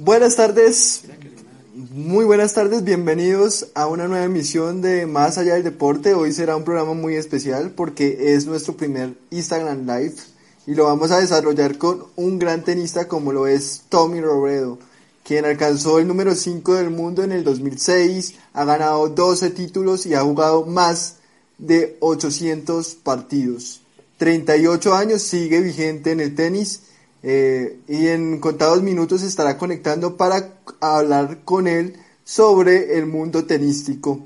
Buenas tardes, muy buenas tardes, bienvenidos a una nueva emisión de Más Allá del Deporte. Hoy será un programa muy especial porque es nuestro primer Instagram Live y lo vamos a desarrollar con un gran tenista como lo es Tommy Robredo, quien alcanzó el número 5 del mundo en el 2006, ha ganado 12 títulos y ha jugado más de 800 partidos. 38 años, sigue vigente en el tenis eh, y en contados minutos estará conectando para hablar con él sobre el mundo tenístico.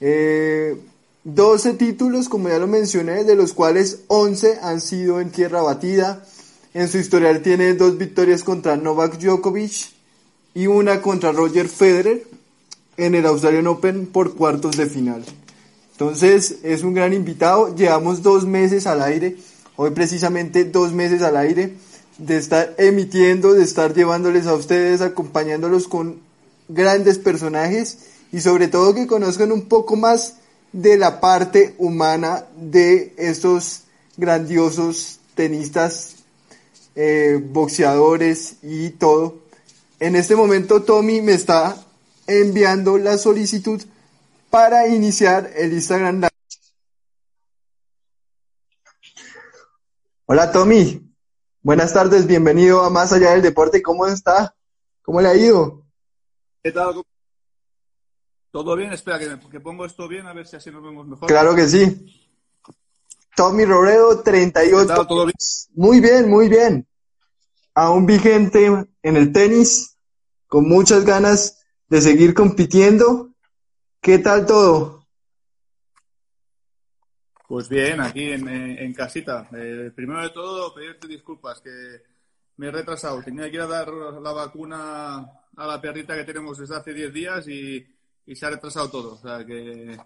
Eh, 12 títulos, como ya lo mencioné, de los cuales 11 han sido en tierra batida. En su historial tiene dos victorias contra Novak Djokovic y una contra Roger Federer en el Australian Open por cuartos de final. Entonces es un gran invitado. Llevamos dos meses al aire, hoy precisamente dos meses al aire de estar emitiendo, de estar llevándoles a ustedes, acompañándolos con grandes personajes y sobre todo que conozcan un poco más de la parte humana de estos grandiosos tenistas, eh, boxeadores y todo. En este momento Tommy me está enviando la solicitud para iniciar el Instagram. Hola Tommy, Buenas tardes, bienvenido a Más Allá del Deporte. ¿Cómo está? ¿Cómo le ha ido? ¿Qué tal? ¿Todo bien? Espera, que, pongo esto bien, a ver si así nos vemos mejor. Claro que sí. Tommy Robredo, 38. ¿Qué tal? ¿Todo bien? Muy bien, muy bien. Aún vigente en el tenis, con muchas ganas de seguir compitiendo. ¿Qué tal todo? Pues bien, aquí en, en casita. Eh, primero de todo, pedirte disculpas, que me he retrasado. Tenía que ir a dar la vacuna a la perrita que tenemos desde hace 10 días y, se ha retrasado todo. O sea que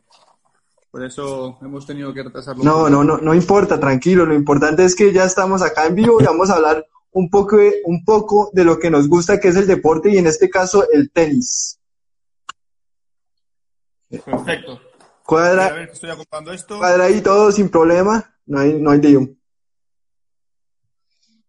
por eso hemos tenido que retrasarlo. No, no, no, no importa, tranquilo. Lo importante es que ya estamos acá en vivo y vamos a hablar un poco, un poco de lo que nos gusta, que es el deporte y en este caso el tenis. Perfecto. Cuadra, a ver, estoy ocupando esto. cuadra ahí todo sin problema, no hay, no hay lío.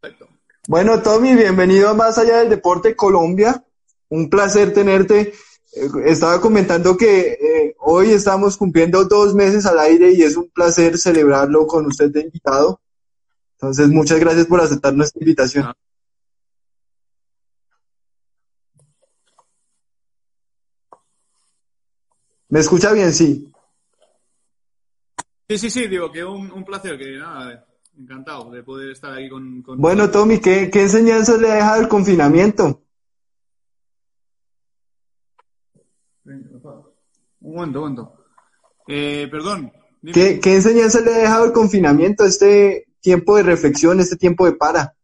Perfecto. Bueno, Tommy, bienvenido a Más Allá del Deporte Colombia. Un placer tenerte. Eh, estaba comentando que eh, hoy estamos cumpliendo dos meses al aire y es un placer celebrarlo con usted de invitado. Entonces, muchas gracias por aceptar nuestra invitación. Ah. ¿Me escucha bien? Sí. Sí, sí, sí, digo que un, un placer, que nada, encantado de poder estar aquí con... con Bueno, Tommy, ¿qué, ¿qué enseñanzas le ha dejado el confinamiento? Un momento, un momento. Eh, perdón. dime. ¿Qué, ¿Qué enseñanza le ha dejado el confinamiento, este tiempo de reflexión, este tiempo de para?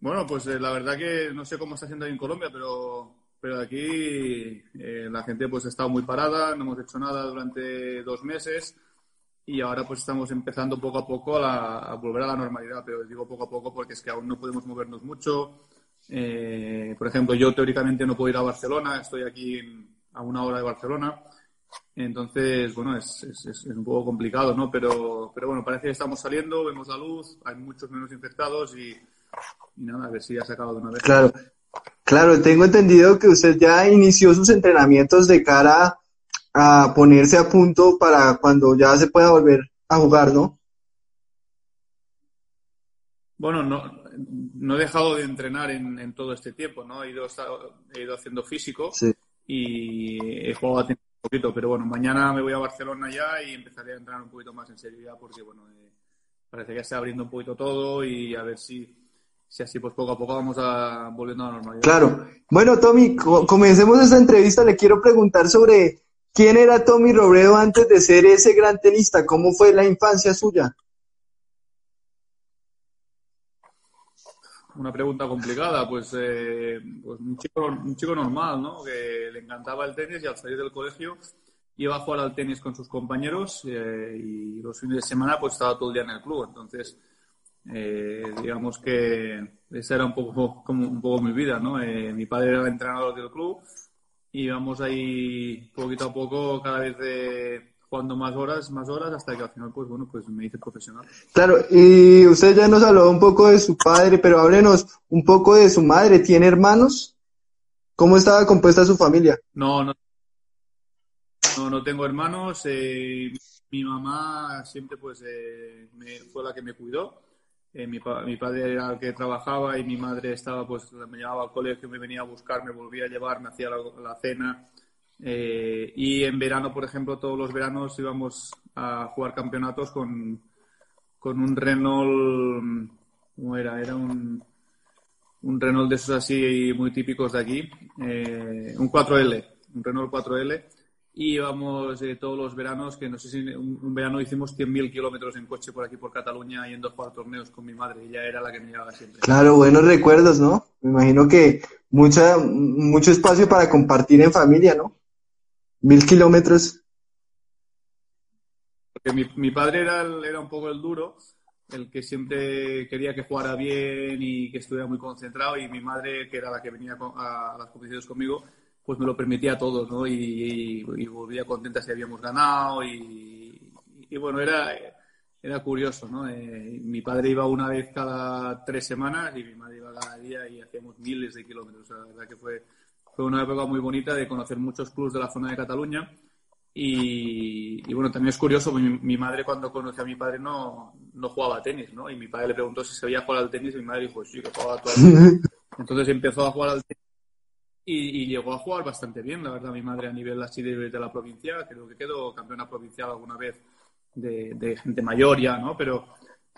Bueno, pues eh, la verdad que no sé cómo está haciendo ahí en Colombia, pero, pero aquí eh, la gente pues ha estado muy parada, no hemos hecho nada durante dos meses y ahora pues estamos empezando poco a poco a, la- a volver a la normalidad, pero digo poco a poco porque es que aún no podemos movernos mucho. Eh, por ejemplo, yo teóricamente no puedo ir a Barcelona, estoy aquí a una hora de Barcelona. Entonces, bueno, es, es, es- un poco complicado, ¿no? Pero, pero bueno, parece que estamos saliendo, vemos la luz, hay muchos menos infectados y, y nada, a ver si ya se acaba de una vez. Claro, claro, tengo entendido que usted ya inició sus entrenamientos de cara a ponerse a punto para cuando ya se pueda volver a jugar, ¿no? Bueno, no, no he dejado de entrenar en, en todo este tiempo, ¿no? He ido, he ido haciendo físico Sí. y he jugado a un poquito, pero bueno, mañana me voy a Barcelona ya y empezaré a entrenar un poquito más en serio ya porque, bueno, eh, parece que ya está abriendo un poquito todo y a ver si, si así pues poco a poco vamos a, volviendo a la normalidad. Claro. Bueno, Tommy, co- comencemos esta entrevista. Le quiero preguntar sobre quién era Tommy Robredo antes de ser ese gran tenista. ¿Cómo fue la infancia suya? Una pregunta complicada, pues, eh, pues un, chico, un chico normal, ¿no? Que le encantaba el tenis y al salir del colegio iba a jugar al tenis con sus compañeros eh, y los fines de semana pues estaba todo el día en el club. Entonces, eh, digamos que esa era un poco como un poco mi vida, ¿no? Eh, mi padre era el entrenador del club y íbamos ahí poquito a poco cada vez de jugando más horas, más horas, hasta que al final, pues bueno, pues me hice profesional. Claro, y usted ya nos habló un poco de su padre, pero háblenos un poco de su madre. ¿Tiene hermanos? ¿Cómo estaba compuesta su familia? No, no. No, no tengo hermanos. Eh, mi mamá siempre pues eh, me, fue la que me cuidó. Eh, mi, mi, padre era el que trabajaba y mi madre estaba, pues me llevaba al colegio, me venía a buscar, me volvía a llevar, me hacía la, la cena. Eh, y en verano, por ejemplo, todos los veranos íbamos a jugar campeonatos con, con un Renault, ¿cómo era? Era un, un Renault de esos así muy típicos de aquí, eh, un 4L, un Renault 4L. Y íbamos eh, todos los veranos, que no sé si un, un verano hicimos 100.000 kilómetros en coche por aquí, por Cataluña, yendo a jugar torneos con mi madre. Ella era la que me llevaba siempre. Claro, buenos recuerdos, ¿no? Me imagino que mucha, mucho espacio para compartir en familia, ¿no? Mil kilómetros. Porque mi, mi padre era, el- era un poco el duro, el que siempre quería que jugara bien y que estuviera muy concentrado, y mi madre, que era la que venía a las competiciones conmigo, pues me lo permitía todo, ¿no? Y, y- y volvía contenta si habíamos ganado, y, y bueno, era, era curioso, ¿no? Eh, mi padre iba una vez cada tres semanas y mi madre iba cada día y hacíamos miles de kilómetros. La verdad que fue, fue una época muy bonita de conocer muchos clubes de la zona de Cataluña. Y, y bueno, también es curioso, mi, mi madre cuando conoció a mi padre no, no jugaba a tenis, ¿no? Y mi padre le preguntó si sabía jugar al tenis y mi madre dijo, sí, que jugaba tenis. Entonces empezó a jugar al tenis y, y llegó a jugar bastante bien, la verdad, mi madre a nivel así de, de la provincia, creo que quedó campeona provincial alguna vez de, de gente mayor ya, ¿no? Pero,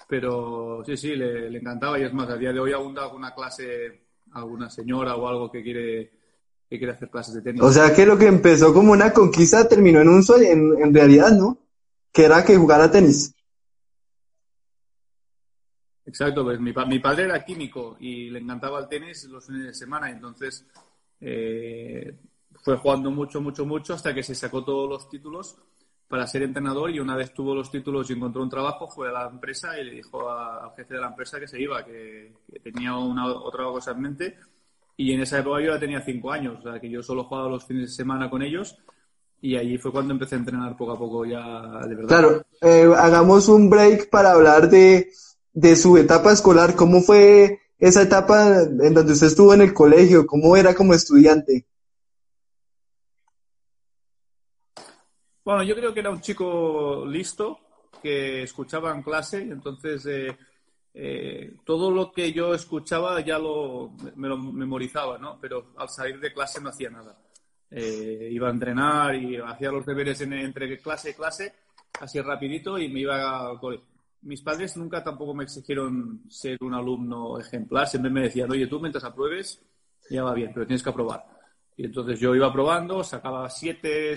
pero sí, sí, le, le encantaba y es más, a día de hoy aún da alguna clase, alguna señora o algo que quiere, que quiere hacer clases de tenis. O sea que lo que empezó como una conquista terminó en un sueño, en, en realidad, ¿no? Que era que jugara tenis. Exacto, pues mi, mi padre era químico y le encantaba el tenis los fines de semana, entonces eh, fue jugando mucho, mucho, mucho hasta que se sacó todos los títulos para ser entrenador y una vez tuvo los títulos y encontró un trabajo, fue a la empresa y le dijo a- al jefe de la empresa que se iba, que, que tenía una, otra cosa en mente y en esa época yo ya tenía cinco años, o sea que yo solo jugaba los fines de semana con ellos y allí fue cuando empecé a entrenar poco a poco ya de verdad. Claro, eh, hagamos un break para hablar de, de su etapa escolar. ¿Cómo fue esa etapa en donde usted estuvo en el colegio? ¿Cómo era como estudiante? Bueno, yo creo que era un chico listo, que escuchaba en clase, entonces eh, eh, todo lo que yo escuchaba ya lo, me lo memorizaba, ¿no? Pero al salir de clase no hacía nada. Eh, iba a entrenar y hacía los deberes en- entre clase y clase, así rapidito, y me iba al cole. Mis padres nunca tampoco me exigieron ser un alumno ejemplar, siempre me decían, oye, tú mientras apruebes, ya va bien, pero tienes que aprobar. Y entonces yo iba probando, sacaba siete,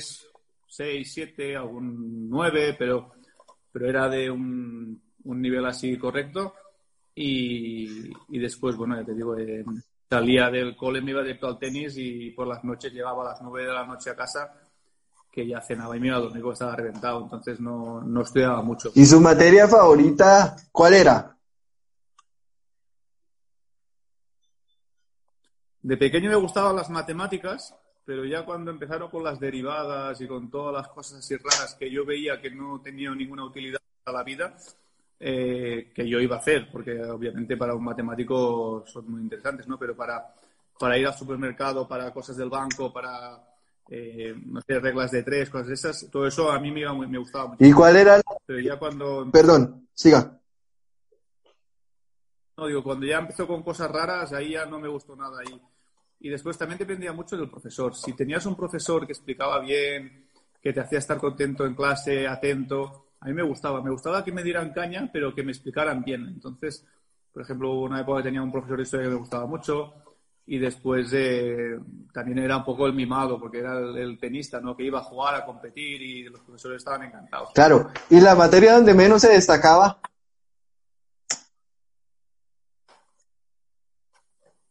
seis, siete, algún nueve, pero, pero era de un, nivel así correcto. Y, y después, bueno, ya te digo, eh, salía del cole, me iba directo al tenis y por las noches llegaba a las nueve de la noche a casa, que ya cenaba y me iba a dormir porque estaba reventado, entonces no, no estudiaba mucho. ¿Y su materia favorita cuál era? De pequeño me gustaban las matemáticas, pero ya cuando empezaron con las derivadas y con todas las cosas así raras que yo veía que no tenían ninguna utilidad para la vida, eh, que yo iba a hacer, porque obviamente para un matemático son muy interesantes, ¿no? Pero para, para ir al supermercado, para cosas del banco, para, eh, no sé, reglas de tres, cosas de esas, todo eso a mí me, iba muy- me gustaba mucho. ¿Y cuál era? Pero ya cuando Perdón, siga. No, digo, cuando ya empezó con cosas raras, ahí ya no me gustó nada. Y, y después también dependía mucho del profesor. Si tenías un profesor que explicaba bien, que te hacía estar contento en clase, atento, a mí me gustaba. Me gustaba que me dieran caña, pero que me explicaran bien. Entonces, por ejemplo, una época que tenía un profesor de historia que me gustaba mucho. Y después eh, también era un poco el mimado, porque era el, el tenista, ¿no? Que iba a jugar, a competir y los profesores estaban encantados. Claro. ¿Y la materia donde menos se destacaba?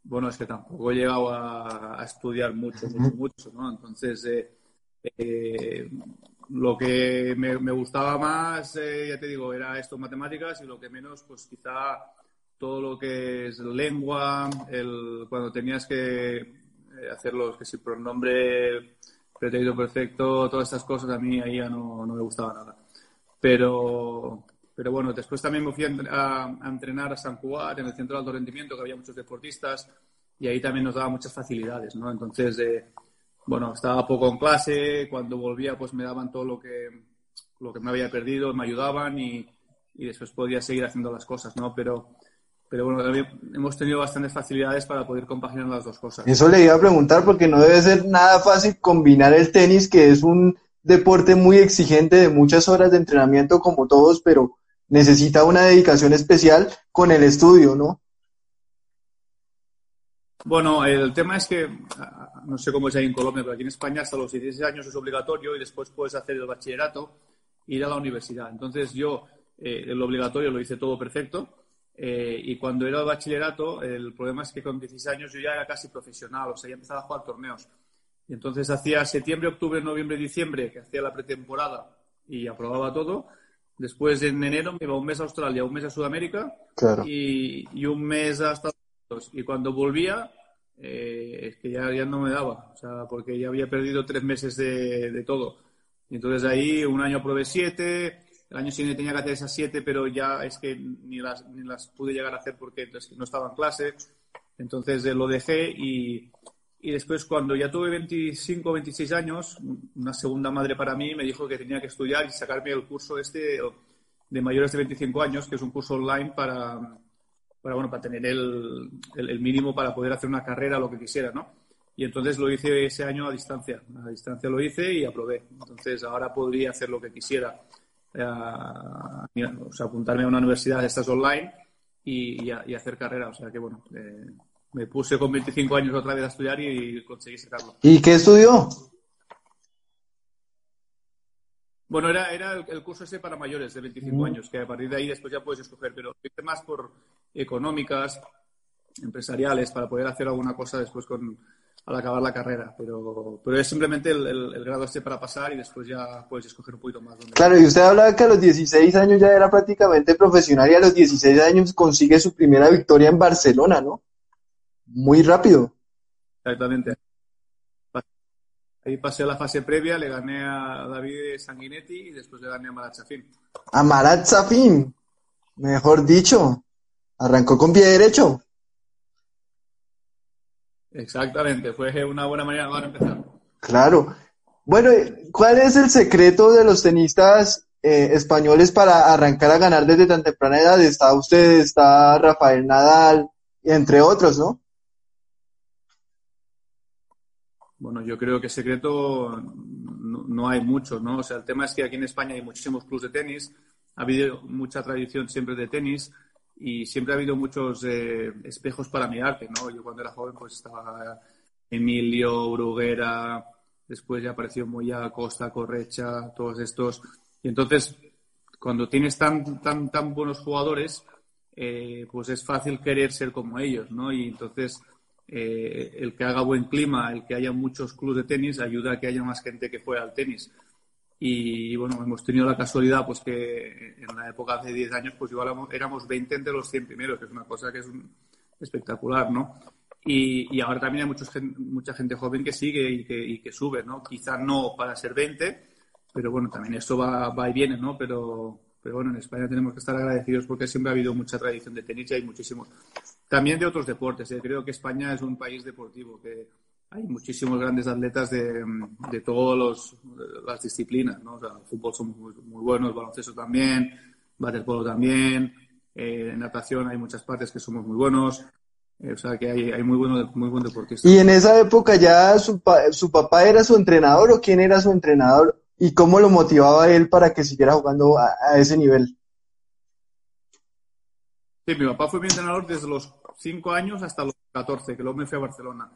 Bueno, es que tampoco he llegado a, a estudiar mucho, mucho, mucho, ¿no? Entonces, eh, eh, lo que me, me gustaba más, eh, ya te digo, era esto, matemáticas, y lo que menos, pues quizá todo lo que es lengua, el, cuando tenías que eh, hacer los, que si pronombre preterido perfecto, todas estas cosas a mí ahí ya no, no me gustaba nada. Pero, pero bueno, después también me fui a, a entrenar a San Juan, en el centro de alto rendimiento, que había muchos deportistas, y ahí también nos daba muchas facilidades, ¿no? Entonces, eh, bueno, estaba poco en clase, cuando volvía pues me daban todo lo que, lo que me había perdido, me ayudaban y, y después podía seguir haciendo las cosas, ¿no? Pero, pero bueno, hemos tenido bastantes facilidades para poder compaginar las dos cosas. Eso le iba a preguntar porque no debe ser nada fácil combinar el tenis, que es un deporte muy exigente de muchas horas de entrenamiento como todos, pero necesita una dedicación especial con el estudio, ¿no? Bueno, el tema es que, no sé cómo es ahí en Colombia, pero aquí en España hasta los 16 años es obligatorio y después puedes hacer el bachillerato ir a la universidad. Entonces yo eh, el obligatorio lo hice todo perfecto eh, y cuando era el bachillerato el problema es que con 16 años yo ya era casi profesional, o sea, ya empezaba a jugar torneos. Y entonces hacía septiembre, octubre, noviembre, diciembre, que hacía la pretemporada y aprobaba todo. Después en enero me iba un mes a Australia, un mes a Sudamérica y, y un mes a Estados y cuando volvía, eh, es que ya, ya no me daba, o sea, porque ya había perdido tres meses de, de todo. Y entonces ahí un año probé siete, el año siguiente tenía que hacer esas siete, pero ya es que ni las, ni las pude llegar a hacer porque no estaba en clase. Entonces eh, lo dejé y, y después cuando ya tuve 25 26 años, una segunda madre para mí me dijo que tenía que estudiar y sacarme el curso este de mayores de 25 años, que es un curso online para, para, bueno, para tener el, el, mínimo para poder hacer una carrera, lo que quisiera, ¿no? Y entonces lo hice ese año a distancia. A distancia lo hice y aprobé. Entonces ahora podría hacer lo que quisiera. Eh, o sea, apuntarme a una universidad de estas online y, y, hacer carrera. O sea que, bueno, eh, me puse con 25 años otra vez a estudiar y conseguí sacarlo. ¿Y qué estudió? Bueno, era, era el, curso ese para mayores de 25 mm. años, que a partir de ahí después ya puedes escoger, pero más por económicas, empresariales, para poder hacer alguna cosa después con, al acabar la carrera. Pero, pero es simplemente el, grado este para pasar y después ya puedes escoger un poquito más. Claro, y usted hablaba que a los 16 años ya era prácticamente profesional y a los 16 años consigue su primera victoria en Barcelona, ¿no? Muy rápido. Exactamente. Ahí pasé la fase previa, le gané a David Sanguinetti y después le gané a Marat Safin. A Marat Safin, mejor dicho. Arrancó con pie derecho. Exactamente, fue una buena manera para empezar. Claro. Bueno, ¿cuál es el secreto de los tenistas eh, españoles para arrancar a ganar desde tan temprana edad? Está usted, está Rafael Nadal, entre otros, ¿no? Bueno, yo creo que secreto no, hay mucho, ¿no? O sea, el tema es que aquí en España hay muchísimos clubes de tenis, ha habido mucha tradición siempre de tenis y siempre ha habido muchos eh, espejos para mirarte, ¿no? Yo cuando era joven pues estaba Emilio, Bruguera, después ya apareció Moya, Costa, Correcha, todos estos. Y entonces, cuando tienes tan, tan, tan buenos jugadores, eh, pues es fácil querer ser como ellos, ¿no? Y entonces eh, el que haga buen clima, el que haya muchos clubes de tenis, ayuda a que haya más gente que juegue al tenis. Y bueno, hemos tenido la casualidad pues que en la época hace 10 años pues igual éramos 20 entre los 100 primeros, que es una cosa que es espectacular, ¿no? Y, y, ahora también hay muchos, mucha gente joven que sigue y que, y que sube, ¿no? Quizá no para ser 20, pero bueno, también eso va, va y viene, ¿no? Pero, pero bueno, en España tenemos que estar agradecidos porque siempre ha habido mucha tradición de tenis y hay muchísimos. También de otros deportes. ¿eh? Creo que España es un país deportivo, que hay muchísimos grandes atletas de, de todas las disciplinas. ¿no? O sea, fútbol son muy, buenos, baloncesto también, waterpolo también, eh, natación hay muchas partes que somos muy buenos. Eh, o sea, que hay, hay muy, bueno, muy buen deportista. ¿Y en esa época ya su, su papá era su entrenador o quién era su entrenador? ¿Y cómo lo motivaba él para que siguiera jugando a, ese nivel? Sí, mi papá fue mi entrenador desde los 5 años hasta los 14, que luego me fui a Barcelona.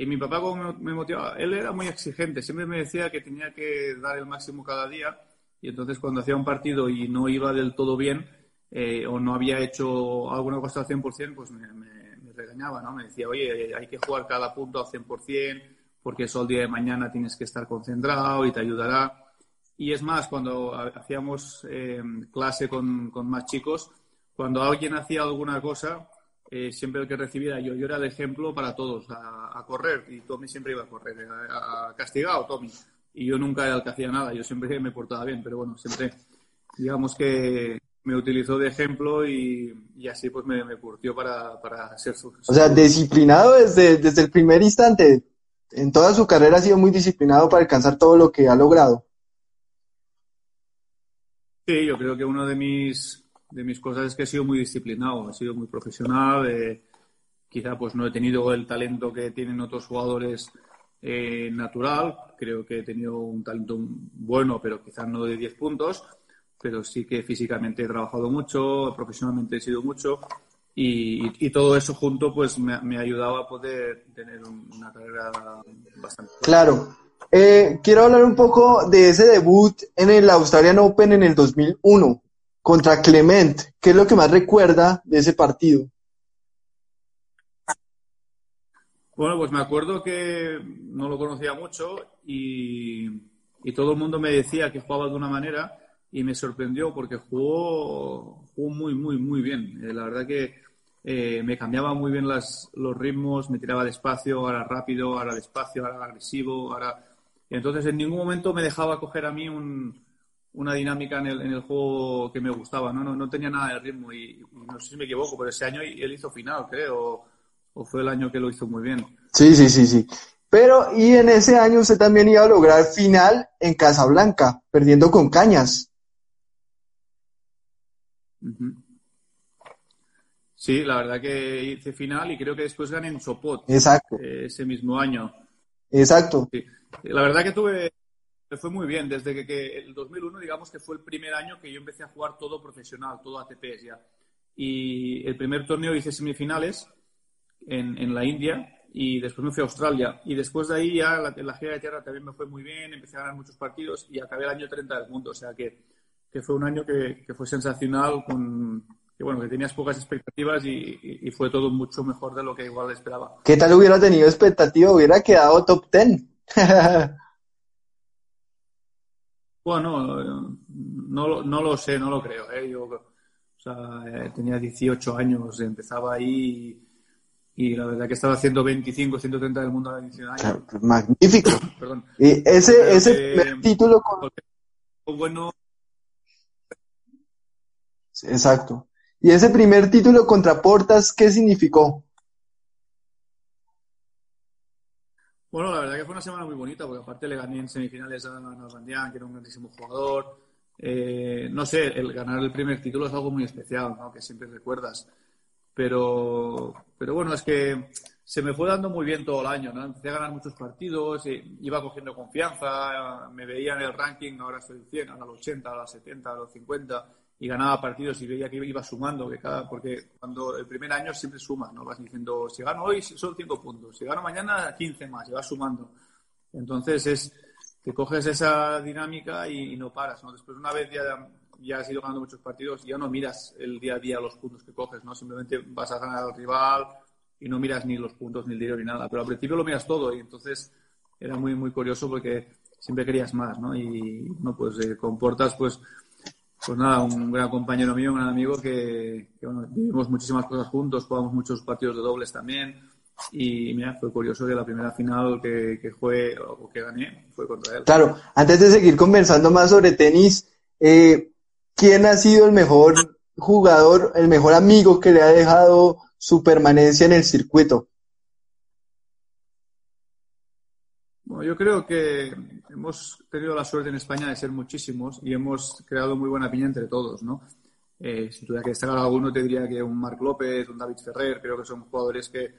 Y mi papá, como me motivaba, él era muy exigente, siempre me decía que tenía que dar el máximo cada día. Y entonces, cuando hacía un partido y no iba del todo bien, eh, o no había hecho alguna cosa al 100%, pues me, me, regañaba, ¿no? Me decía, oye, hay que jugar cada punto al 100%, porque eso el día de mañana tienes que estar concentrado y te ayudará. Y es más, cuando hacíamos eh, clase con, con, más chicos, cuando alguien hacía alguna cosa, eh, siempre el que recibiera yo, yo era el ejemplo para todos, a, correr, y Tommy siempre iba a correr, a, castigado Tommy, y yo nunca era el que hacía nada, yo siempre me portaba bien, pero bueno, siempre, digamos que me utilizó de ejemplo y, así pues me, me curtió para, para ser su... O sea, disciplinado desde, desde el primer instante, en toda su carrera ha sido muy disciplinado para alcanzar todo lo que ha logrado. Sí, yo creo que uno de mis de mis cosas es que he sido muy disciplinado, he sido muy profesional. Eh, quizá pues no he tenido el talento que tienen otros jugadores eh, natural. Creo que he tenido un talento bueno, pero quizás no de 10 puntos. Pero sí que físicamente he trabajado mucho, profesionalmente he sido mucho. Y, todo eso junto pues me, me, ha ayudado a poder tener una carrera bastante. Claro. Eh, quiero hablar un poco de ese debut en el Australian Open en el 2001 contra Clement. ¿Qué es lo que más recuerda de ese partido? Bueno, pues me acuerdo que no lo conocía mucho y, todo el mundo me decía que jugaba de una manera y me sorprendió porque jugó, muy, muy, muy bien. Eh, la verdad que eh, me cambiaba muy bien las, los ritmos, me tiraba despacio, ahora rápido, ahora despacio, ahora agresivo, ahora... Entonces en ningún momento me dejaba coger a mí un, una dinámica en el, en el juego que me gustaba, ¿no? No, no tenía nada de ritmo y, no sé si me equivoco, pero ese año él hizo final, creo, o, fue el año que lo hizo muy bien. Sí, sí, sí, sí. Pero, y en ese año usted también iba a lograr final en Casablanca, perdiendo con Cañas. Sí, la verdad que hice final y creo que después gané en Sopot. Exacto. Eh, ese mismo año. Exacto. La verdad que tuve me fue muy bien, desde que, el 2001, digamos que fue el primer año que yo empecé a jugar todo profesional, todo ATPs ya. Y el primer torneo hice semifinales en, en la India y después me fui a Australia. Y después de ahí ya la, la gira de tierra también me fue muy bien, empecé a ganar muchos partidos y acabé el año 30 del mundo. O sea que, que fue un año que, que, fue sensacional, con, que bueno, que tenías pocas expectativas y, y, fue todo mucho mejor de lo que igual esperaba. ¿Qué tal hubiera tenido expectativa? Hubiera quedado top 10. Bueno, no, no lo sé, no lo creo. ¿eh? Yo o sea, eh, tenía 18 años, empezaba ahí y, la verdad que estaba haciendo 25, 130 del mundo adicional. magnífico. Perdón. Y ese, ese título con... Bueno. Exacto. ¿Y ese primer título contra Portas, qué significó? Bueno, la verdad que fue una semana muy bonita, porque aparte le gané en semifinales a Nalbandian, que era un grandísimo jugador. Eh, no sé, el ganar el primer título es algo muy especial, ¿no? Que siempre recuerdas. Pero, pero bueno, es que se me fue dando muy bien todo el año, ¿no? Empecé a ganar muchos partidos, iba cogiendo confianza, me veía en el ranking, ahora soy el 100, ahora el 80, ahora el 70, ahora el 50 y ganaba partidos y veía que iba sumando, que cada, porque cuando el primer año siempre suma, ¿no? Vas diciendo, si gano hoy son 5 puntos, si gano mañana 15 más, y vas sumando. Entonces es que coges esa dinámica y, no paras, ¿no? Después una vez ya, ya has ido ganando muchos partidos, ya no miras el día a día los puntos que coges, ¿no? Simplemente vas a ganar al rival y no miras ni los puntos, ni el dinero, ni nada. Pero al principio lo miras todo y entonces era muy, muy curioso porque siempre querías más, ¿no? Y, no, pues eh, comportas, pues pues nada, un gran compañero mío, un gran amigo que, bueno, vivimos muchísimas cosas juntos, jugamos muchos partidos de dobles también. Y mira, fue curioso que la primera final que, que fue o que gané fue contra él. Claro, antes de seguir conversando más sobre tenis, eh, ¿quién ha sido el mejor jugador, el mejor amigo que le ha dejado su permanencia en el circuito? Bueno, yo creo que hemos tenido la suerte en España de ser muchísimos y hemos creado muy buena piña entre todos, ¿no? Eh, si tuviera que destacar alguno, te diría que un Marc López, un David Ferrer, creo que son jugadores que,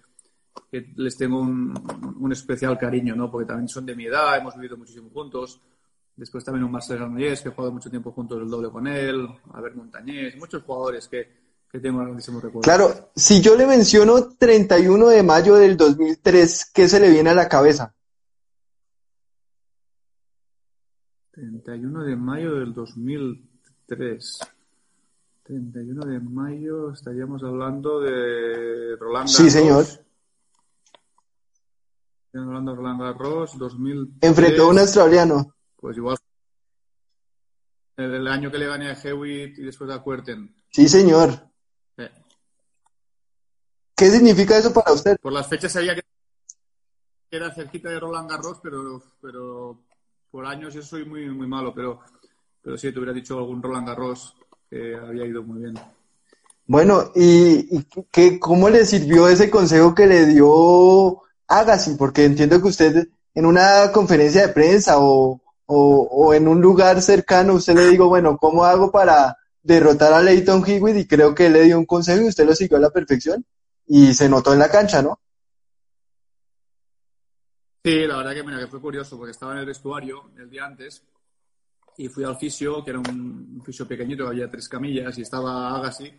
les tengo un, especial cariño, ¿no? Porque también son de mi edad, hemos vivido muchísimo juntos. Después también un Marcel Granollers, que he jugado mucho tiempo juntos el doble con él, a ver Montañés, muchos jugadores que, que tengo grandísimo recuerdo. Claro, si yo le menciono 31 de mayo del 2003, ¿qué se le viene a la cabeza? 31 de mayo del 2003. 31 de mayo estaríamos hablando de Roland Garros. Sí, señor. Estaríamos hablando de Roland Garros 2003. Enfrentó a un australiano. Pues igual. El, año que le gané a Hewitt y después a Cuerten. Sí, señor. ¿Qué significa eso para usted? Por las fechas sabía que era cerquita de Roland Garros, pero, pero por años yo soy muy, muy malo, pero, pero sí, te hubiera dicho algún Roland Garros que había ido muy bien. Bueno, ¿y, y qué, cómo le sirvió ese consejo que le dio Agassi? Porque entiendo que usted en una conferencia de prensa o, o, o en un lugar cercano, usted le dijo, bueno, ¿cómo hago para derrotar a Leighton Hewitt? Y creo que él le dio un consejo y usted lo siguió a la perfección y se notó en la cancha, ¿no? Sí, la verdad que, mira, que fue curioso porque estaba en el vestuario el día antes y fui al fisio, que era un, fisio pequeñito, había tres camillas y estaba Agassi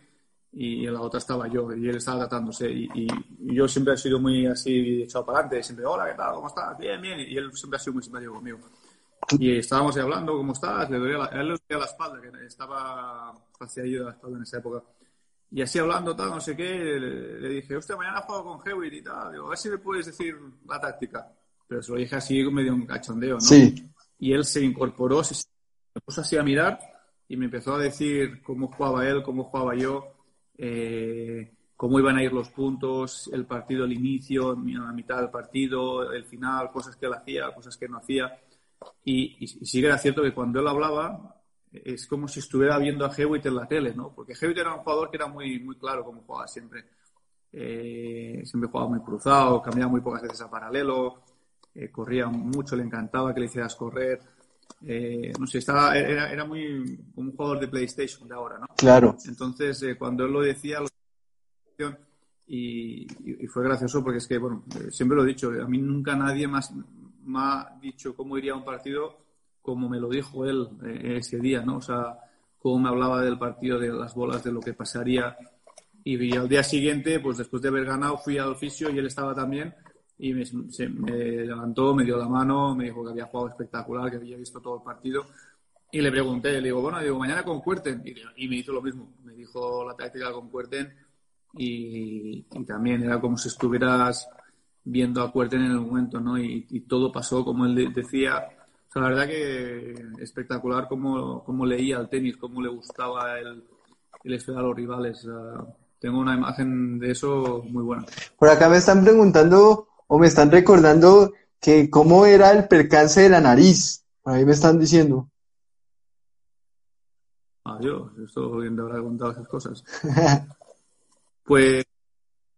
y en la otra estaba yo y él estaba tratándose y, y, y yo siempre he sido muy así echado para adelante, siempre, hola, ¿qué tal? ¿Cómo estás? Bien, bien, y él siempre ha sido muy simpático conmigo. Y estábamos ahí hablando, ¿cómo estás? Le dolía la, a él le dolía la espalda, que estaba hacia de la espalda en esa época. Y así hablando, tal, no sé qué, le, le dije, hostia, mañana juego con Hewitt y tal, digo, a ver si me puedes decir la táctica. Pero se lo dije así medio un cachondeo, ¿no? Sí. Y él se incorporó, se, puso así a mirar y me empezó a decir cómo jugaba él, cómo jugaba yo, eh, cómo iban a ir los puntos, el partido, el inicio, la mitad del partido, el final, cosas que él hacía, cosas que no hacía. Y, y, y sí que era cierto que cuando él hablaba, es como si estuviera viendo a Hewitt en la tele, ¿no? Porque Hewitt era un jugador que era muy, muy claro cómo jugaba siempre. Eh, siempre jugaba muy cruzado, cambiaba muy pocas veces a paralelo, eh, corría mucho, le encantaba que le hicieras correr. Eh, no sé, estaba, era, era muy como un jugador de PlayStation de ahora, ¿no? Claro. Entonces, eh, cuando él lo decía, lo y, y, fue gracioso porque es que, bueno, eh, siempre lo he dicho, a mí nunca nadie más me ha dicho cómo iría un partido como me lo dijo él eh, ese día, ¿no? O sea, cómo me hablaba del partido, de las bolas, de lo que pasaría. Y, al día siguiente, pues después de haber ganado, fui al oficio y él estaba también y me, se, me, levantó, me dio la mano, me dijo que había jugado espectacular, que había visto todo el partido. Y le pregunté, le digo, bueno, digo, mañana con Cuerten. Y, y me hizo lo mismo, me dijo la táctica con Cuerten y, y, también era como si estuvieras viendo a Cuerten en el momento, ¿no? Y, y todo pasó como él de, decía. O sea, la verdad que espectacular cómo, cómo leía el tenis, cómo le gustaba el, el esperar a los rivales. Uh, tengo una imagen de eso muy buena. Por acá me están preguntando o me están recordando que cómo era el percance de la nariz. Ahí me están diciendo. Adiós, esto bien habrá contado esas cosas. pues,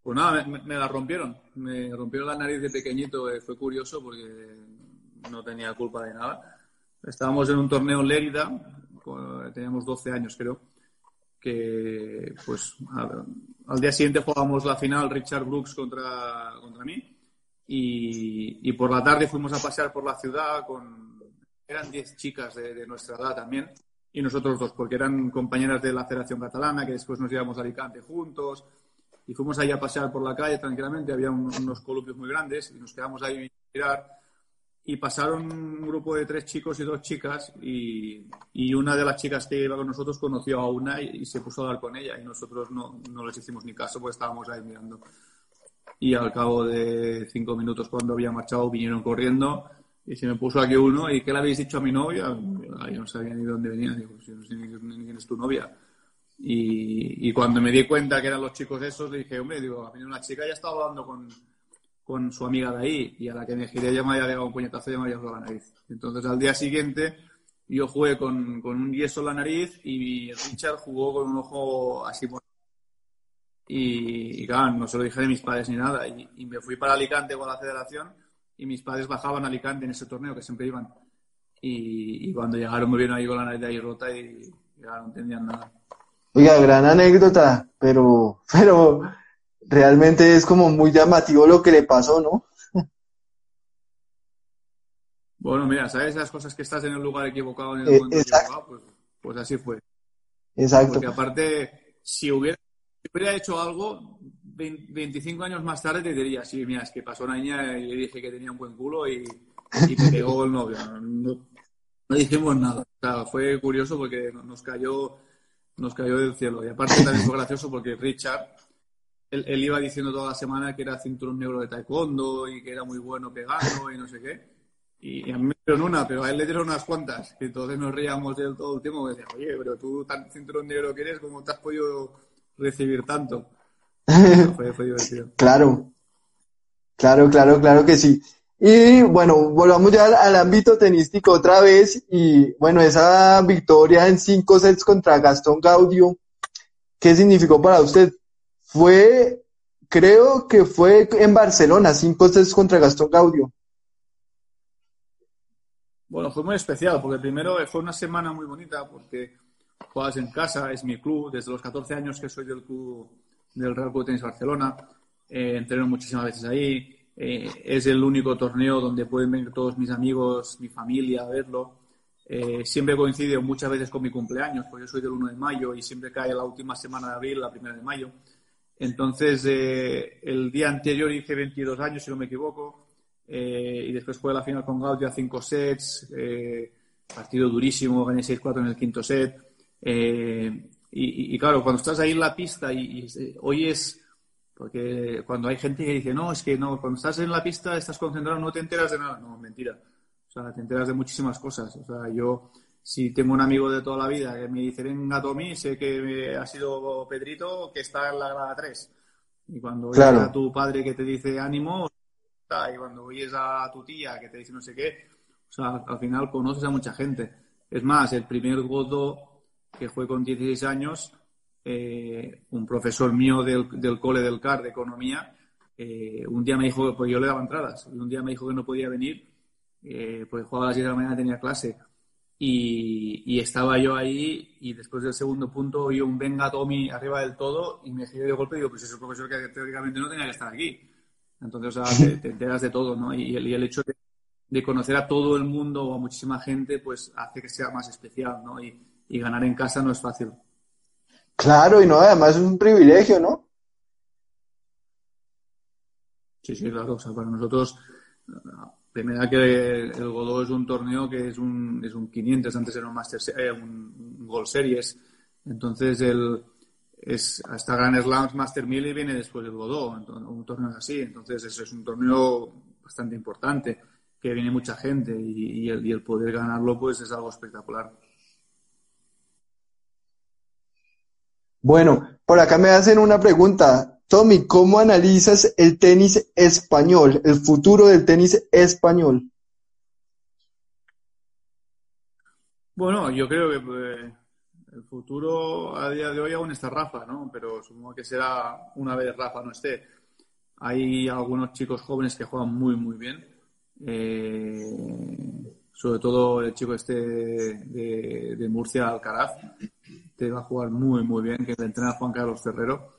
pues nada, me, me, la rompieron. Me rompieron la nariz de pequeñito, eh, fue curioso porque no tenía culpa de nada. Estábamos en un torneo en Lérida, teníamos 12 años creo, que pues al día siguiente jugábamos la final Richard Brooks contra, contra mí y, y, por la tarde fuimos a pasear por la ciudad con eran 10 chicas de, de, nuestra edad también y nosotros dos porque eran compañeras de la Federación Catalana que después nos íbamos a Alicante juntos y fuimos ahí a pasear por la calle tranquilamente había un, unos columpios muy grandes y nos quedamos ahí a mirar y pasaron un grupo de tres chicos y dos chicas y, y, una de las chicas que iba con nosotros conoció a una y, y se puso a hablar con ella y nosotros no, no les hicimos ni caso porque estábamos ahí mirando y al cabo de cinco minutos cuando había marchado vinieron corriendo y se me puso aquí uno y ¿qué le habéis dicho a mi novia? yo no sabía ni dónde venía, digo, si no sé ni, quién es tu novia. Y, y, cuando me di cuenta que eran los chicos esos, le dije, hombre, digo, a mí una chica ya estaba hablando con, con su amiga de ahí y a la que me giré ya me había dado un puñetazo y ya me había dado la nariz. Entonces al día siguiente yo jugué con, con un yeso en la nariz y Richard jugó con un ojo así por y, y, claro, no se lo dije de mis padres ni nada. Y, y, me fui para Alicante con la federación y mis padres bajaban a Alicante en ese torneo que siempre iban. Y, y cuando llegaron me vieron ahí con la nariz ahí rota y ya no entendían nada. Oiga, gran anécdota, pero, pero realmente es como muy llamativo lo que le pasó, ¿no? Bueno, mira, ¿sabes las cosas que estás en el lugar equivocado en el momento equivocado? Pues, pues así fue. Exacto. Porque aparte, si hubiera si hubiera hecho algo, 20, 25 años más tarde te diría, sí, mira, es que pasó una niña y le dije que tenía un buen culo y, te pegó el novio. No, dijimos nada. O sea, fue curioso porque nos cayó, nos cayó del cielo. Y aparte también fue gracioso porque Richard, él, iba diciendo toda la semana que era cinturón negro de taekwondo y que era muy bueno pegando y no sé qué. Y a mí me dieron una, pero a él le dieron unas cuantas. Y entonces nos reíamos de él todo el tiempo. Y decía, oye, pero tú tan cinturón negro que eres, ¿cómo te has podido recibir tanto. fue, fue divertido. Claro, claro, claro, claro que sí. Y bueno, volvamos ya al, ámbito tenístico otra vez. Y bueno, esa victoria en cinco sets contra Gastón Gaudio, ¿qué significó para usted? Fue, creo que fue en Barcelona, cinco sets contra Gastón Gaudio. Bueno, fue muy especial, porque primero fue una semana muy bonita, porque juegas en casa, es mi club, desde los 14 años que soy del club del Real Club Tenis Barcelona, eh, entreno muchísimas veces ahí, eh, es el único torneo donde pueden venir todos mis amigos, mi familia a verlo. Eh, siempre coincide muchas veces con mi cumpleaños, porque yo soy del 1 de mayo y siempre cae la última semana de abril, la primera de mayo. Entonces, eh, el día anterior hice 22 años, si no me equivoco, y después fue la final con Gaudia, cinco sets, partido durísimo, gané 6-4 en el quinto set. Y, claro, cuando estás ahí en la pista y, y oyes porque cuando hay gente que dice, no, es que no, cuando estás en la pista estás concentrado, no te enteras de nada. No, mentira. O sea, te enteras de muchísimas cosas. O sea, yo, si tengo un amigo de toda la vida que me dice, venga, Tommy, sé que ha sido Pedrito, que está en la grada 3. Y cuando oyes a tu padre que te dice ánimo, y cuando oyes a tu tía que te dice no sé qué, o sea, al final conoces a mucha gente. Es más, el primer Godo que fue con 16 años, eh, un profesor mío del, del, cole del CAR de economía, eh, un día me dijo, pues yo le daba entradas, y un día me dijo que no podía venir, eh, pues jugaba a las 10 de la mañana, tenía clase. Y, estaba yo ahí y después del segundo punto oí un venga Tommy arriba del todo y me giré de golpe y digo, pues es el profesor que teóricamente no tenía que estar aquí. Entonces, o sea, te, enteras de todo, ¿no? Y el, hecho de, conocer a todo el mundo o a muchísima gente, pues hace que sea más especial, ¿no? y ganar en casa no es fácil. Claro, y no, además es un privilegio, ¿no? Sí, sí, claro. O sea, para nosotros, primera que el Godó es un torneo que es un, es un 500, antes era un, Master, eh, un, Gold Series. Entonces, el, es hasta Grand Slams Master 1000 y viene después el Godó, un torneo así. Entonces, eso es un torneo bastante importante, que viene mucha gente y, el, y el poder ganarlo, pues es algo espectacular. Bueno, por acá me hacen una pregunta. Tommy, ¿cómo analizas el tenis español, el futuro del tenis español? Bueno, yo creo que pues, el futuro a día de hoy aún está Rafa, ¿no? Pero supongo que será una vez Rafa no esté. Hay algunos chicos jóvenes que juegan muy, muy bien. Eh, sobre todo el chico este de, de Murcia, Alcaraz, te va a jugar muy, muy bien, que le entrena Juan Carlos Ferrero.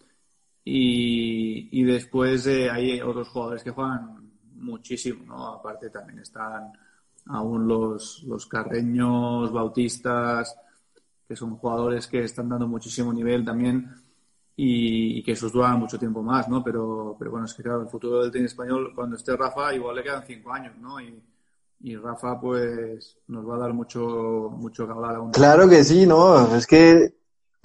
Y, y después eh, hay otros jugadores que juegan muchísimo, ¿no? Aparte también están aún los, los carreños, bautistas, que son jugadores que están dando muchísimo nivel también y, que esos duran mucho tiempo más, ¿no? Pero, pero bueno, es que claro, el futuro del tenis español, cuando esté Rafa, igual le quedan cinco años, ¿no? Y, y Rafa pues nos va a dar mucho mucho que hablar aún. Claro que sí, no, es que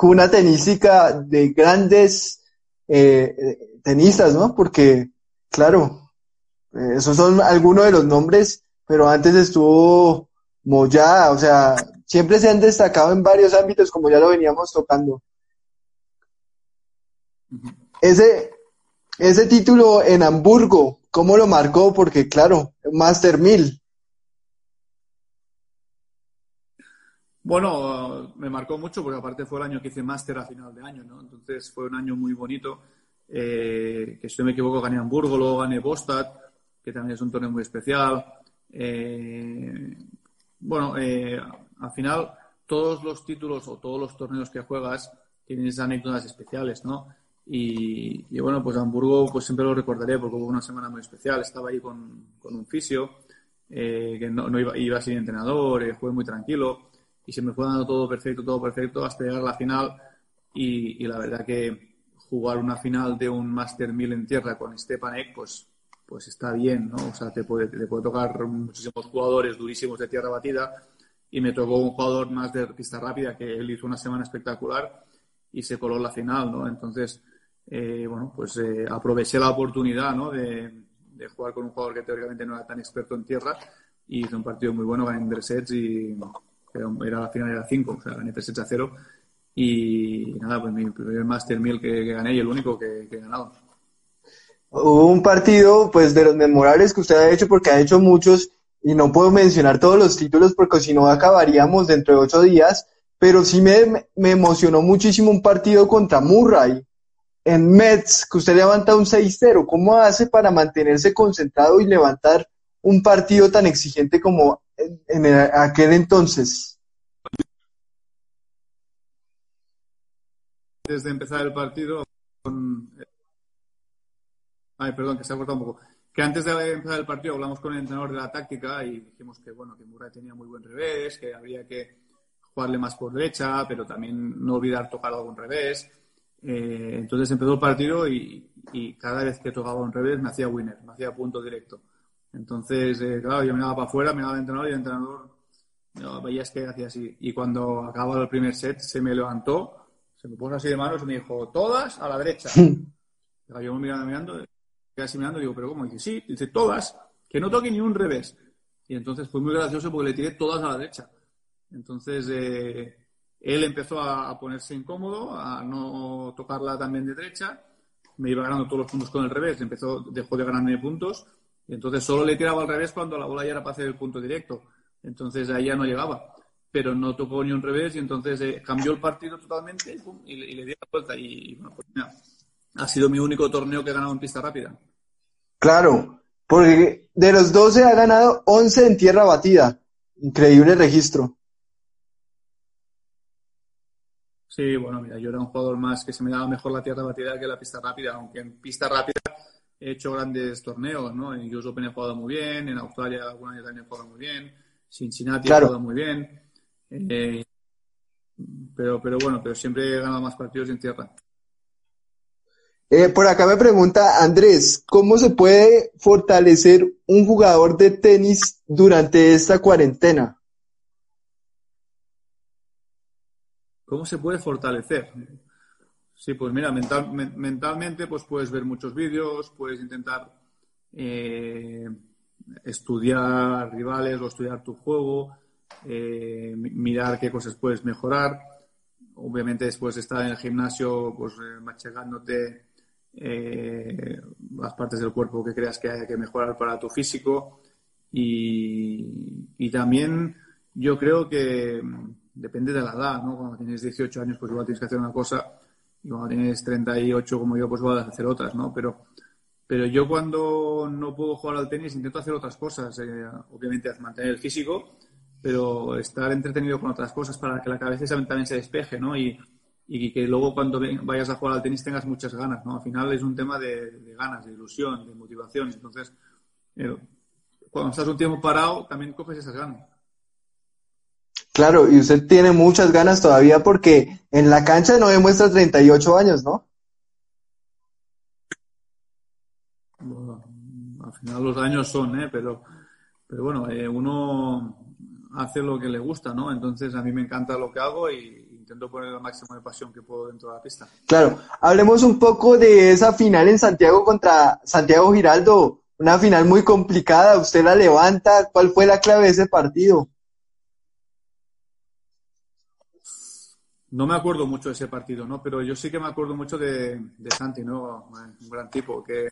una tenística de grandes eh, tenistas, ¿no? Porque, claro, eh, esos son algunos de los nombres, pero antes estuvo Moya, o sea, siempre se han destacado en varios ámbitos, como ya lo veníamos tocando. Ese, ese título en Hamburgo, ¿cómo lo marcó? Porque, claro, Master 1000. Bueno, me marcó mucho porque aparte fue el año que hice máster a final de año, ¿no? Entonces fue un año muy bonito. Eh, que si no me equivoco gané Hamburgo, luego gané Bostad, que también es un torneo muy especial. Eh, bueno, eh, al final todos los títulos o todos los torneos que juegas tienen esas anécdotas especiales, ¿no? Y, bueno, pues Hamburgo pues siempre lo recordaré porque hubo una semana muy especial. Estaba ahí con, un fisio, que no, no iba, iba, sin entrenador, jugué muy tranquilo y se me fue dando todo perfecto, todo perfecto hasta llegar a la final y, la verdad que jugar una final de un Master 1000 en tierra con Stepanek, pues, pues está bien, ¿no? O sea, te puede, te puede tocar muchísimos jugadores durísimos de tierra batida y me tocó un jugador más de pista rápida que él hizo una semana espectacular y se coló la final, ¿no? Entonces, eh, bueno, pues eh, aproveché la oportunidad, ¿no? De, de, jugar con un jugador que teóricamente no era tan experto en tierra y hizo un partido muy bueno, gané en sets y, era, la final era 5, o sea, gané 3 a 0 Y nada, pues mi primer Master 1000 que, gané y el único que, que he ganado. Hubo un partido, pues, de los memorables que usted ha hecho, porque ha hecho muchos, y no puedo mencionar todos los títulos porque si no acabaríamos dentro de ocho días, pero sí me, me emocionó muchísimo un partido contra Murray en Mets, que usted levanta un 6-0. ¿Cómo hace para mantenerse concentrado y levantar un partido tan exigente como en, aquel entonces? Antes de empezar el partido, ay, perdón, que se ha cortado un poco que antes de empezar el partido hablamos con el entrenador de la táctica y dijimos que bueno que Murray tenía muy buen revés, que había que jugarle más por derecha, pero también no olvidar tocar algún revés. Eh, entonces empezó el partido y, cada vez que tocaba un revés me hacía winner, me hacía punto directo. Entonces, eh, claro, yo miraba para afuera, miraba al entrenador y el entrenador no, veías que hacía así. Y cuando acababa el primer set, se me levantó, se me puso así de manos y me dijo, todas a la derecha. yo me miraba mirando, casi mirando, digo, ¿pero cómo? dice, sí, dice, todas, que no toque ni un revés. Y entonces fue muy gracioso porque le tiré todas a la derecha. Entonces, eh, él empezó a, ponerse incómodo, a no tocarla también de derecha. Me iba ganando todos los puntos con el revés, empezó, dejó de ganarme puntos. Y entonces solo le tiraba al revés cuando la bola ya era para hacer el punto directo. Entonces ahí ya no llegaba. Pero no tocó ni un revés y entonces eh, cambió el partido totalmente y, le di la vuelta. Y, bueno, pues mira, ha sido mi único torneo que he ganado en pista rápida. Claro, porque de los 12 ha ganado 11 en tierra batida. Increíble registro. Sí, bueno, mira, yo era un jugador más que se me daba mejor la tierra batida que la pista rápida, aunque en pista rápida he hecho grandes torneos, ¿no? En US Open he jugado muy bien, en Australia alguna vez también he jugado muy bien, Cincinnati he jugado muy bien. Eh, pero, pero bueno, pero siempre he ganado más partidos en tierra. Eh, por acá me pregunta Andrés, ¿cómo se puede fortalecer un jugador de tenis durante esta cuarentena? ¿Cómo se puede fortalecer? Sí, pues mira, mentalmente pues puedes ver muchos vídeos, puedes intentar eh, estudiar rivales o estudiar tu juego, eh, mirar qué cosas puedes mejorar. Obviamente después de estar en el gimnasio, pues machacándote eh, las partes del cuerpo que creas que hay que mejorar para tu físico. Y, también yo creo que depende de la edad, ¿no? Cuando tienes 18 años, pues igual tienes que hacer una cosa, y cuando tienes 38 como yo, pues igual a hacer otras, ¿no? Pero, pero yo cuando no puedo jugar al tenis intento hacer otras cosas, eh, obviamente mantener el físico, pero estar entretenido con otras cosas para que la cabeza también se despeje, ¿no? Y, y que luego cuando vayas a jugar al tenis tengas muchas ganas, ¿no? Al final es un tema de, ganas, de ilusión, de motivación. Entonces, eh, cuando estás un tiempo parado, también coges esas ganas. Claro, y usted tiene muchas ganas todavía porque en la cancha no demuestra 38 años, ¿no? Bueno, al final los años son, ¿eh? Pero, pero bueno, eh, uno hace lo que le gusta, ¿no? Entonces a mí me encanta lo que hago y, intento poner el máximo de pasión que puedo dentro de la pista. Claro, hablemos un poco de esa final en Santiago contra Santiago Giraldo, una final muy complicada, usted la levanta, ¿cuál fue la clave de ese partido? No me acuerdo mucho de ese partido, ¿no? Pero yo sí que me acuerdo mucho de, de Santi, ¿no? Un gran tipo, que,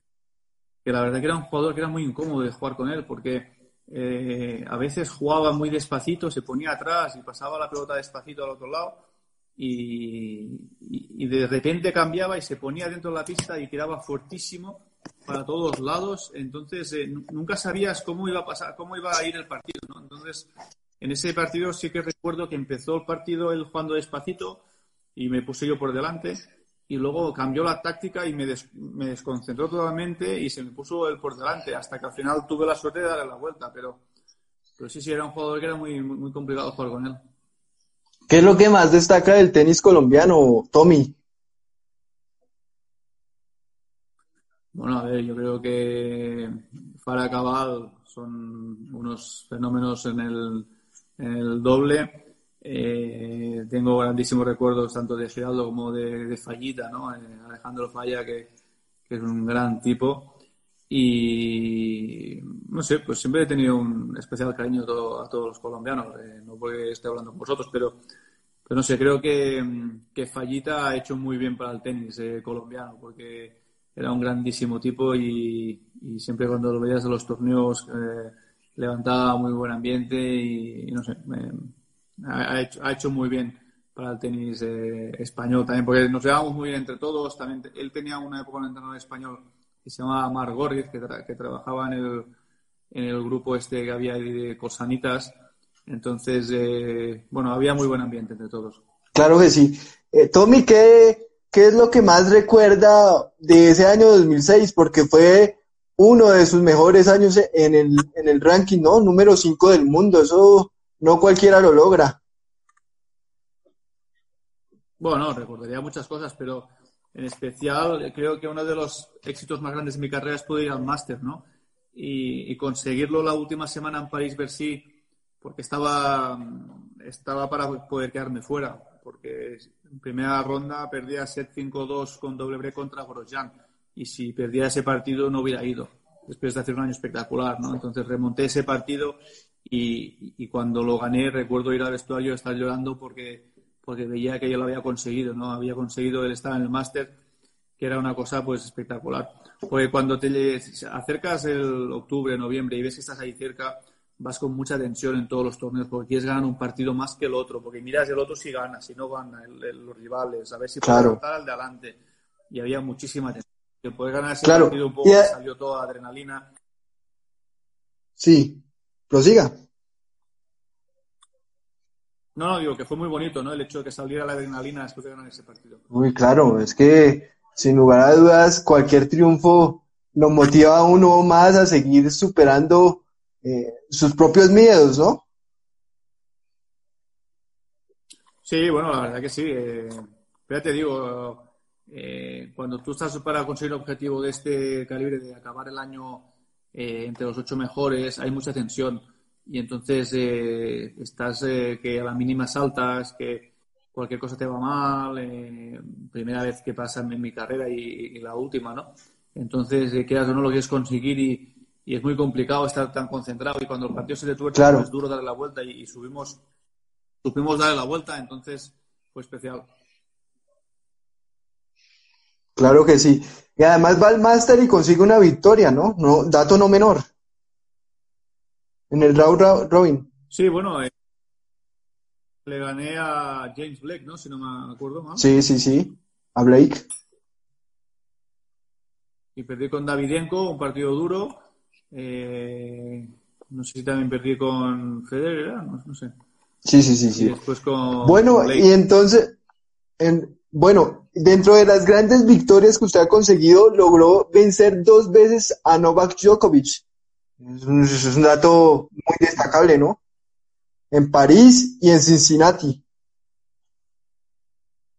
la verdad que era un jugador que era muy incómodo de jugar con él, porque eh, a veces jugaba muy despacito, se ponía atrás y pasaba la pelota despacito al otro lado y, de repente cambiaba y se ponía dentro de la pista y tiraba fuertísimo para todos lados. Entonces eh, nunca sabías cómo iba a pasar, cómo iba a ir el partido. ¿no? Entonces en ese partido sí que recuerdo que empezó el partido él jugando despacito y me puse yo por delante y luego cambió la táctica y me, me desconcentró totalmente y se me puso él por delante hasta que al final tuve la suerte de darle la vuelta. Pero, pero sí, sí, era un jugador que era muy, muy complicado jugar con él. ¿Qué es lo que más destaca del tenis colombiano, Tommy? Bueno, a ver, yo creo que Farah Cabal son unos fenómenos en el, en el doble. Eh, tengo grandísimos recuerdos tanto de Giraldo como de, Fallita, ¿no? Eh, Alejandro Falla, que, es un gran tipo. Y no sé, pues siempre he tenido un especial cariño a, todos los colombianos, eh, no porque esté hablando con vosotros, pero, pero no sé, creo que, que Fallita ha hecho muy bien para el tenis eh, colombiano, porque era un grandísimo tipo y, siempre cuando lo veías en los torneos eh, levantaba muy buen ambiente y, no sé, ha, hecho, ha hecho muy bien para el tenis eh, español también, porque nos llevábamos muy bien entre todos. También él tenía una época un entrenador español que se llamaba Mar Gorriz, que, que, trabajaba en el, en el grupo este que había de Cosanitas. Entonces, eh, bueno, había muy buen ambiente entre todos. Claro que sí. Eh, Tommy, ¿qué, ¿qué es lo que más recuerda de ese año 2006? Porque fue uno de sus mejores años en el, en el ranking, ¿no? Número 5 del mundo. Eso no cualquiera lo logra. Bueno, recordaría muchas cosas, pero en especial creo que uno de los éxitos más grandes de mi carrera es poder ir al máster, ¿no? Y, conseguirlo la última semana en París-Bercy, porque estaba, estaba para poder quedarme fuera, porque en primera ronda perdía set 5-2 con doble break contra Grosjean, y si perdía ese partido no hubiera ido, después de hacer un año espectacular, ¿no? Entonces remonté ese partido y, y cuando lo gané recuerdo ir al vestuario y estar llorando porque porque veía que yo lo había conseguido, ¿no? Había conseguido el estar en el máster, que era una cosa pues espectacular. Porque cuando te acercas el octubre, noviembre y ves que estás ahí cerca, vas con mucha tensión en todos los torneos porque quieres ganar un partido más que el otro, porque miras el otro si gana, si no gana, los rivales, a ver si puedes claro. al de adelante. Y había muchísima tensión. Que puedes ganar ese partido un poco, salió toda adrenalina. Sí, prosiga. No, no, digo que fue muy bonito, ¿no? El hecho de que saliera la adrenalina después de ganar ese partido. Muy claro, es que sin lugar a dudas cualquier triunfo lo motiva a uno más a seguir superando eh, sus propios miedos, ¿no? Sí, bueno, la verdad que sí. Eh, ya te digo, eh, cuando tú estás para conseguir un objetivo de este calibre, de acabar el año eh, entre los ocho mejores, hay mucha tensión y entonces eh, estás eh, que a la mínima saltas, que cualquier cosa te va mal, eh, primera vez que pasa en mi carrera y, la última, ¿no? Entonces, quedas o no lo quieres conseguir y, y, es muy complicado estar tan concentrado y cuando el partido se te tuerce pues es duro darle la vuelta y, subimos, supimos darle la vuelta, entonces fue especial. Claro que sí. Y además va al máster y consigue una victoria, ¿no? no dato no menor en el round robin. Sí, bueno, eh, le gané a James Blake, ¿no? Si no me acuerdo mal. Sí, sí, sí, a Blake. Y perdí con Davidenko, un partido duro. Eh, no sé si también perdí con Federer, no, no, sé. Sí, sí, sí, sí. Y después con bueno, y entonces, en, bueno, dentro de las grandes victorias que usted ha conseguido, logró vencer dos veces a Novak Djokovic. Es un, dato muy destacable, ¿no? En París y en Cincinnati.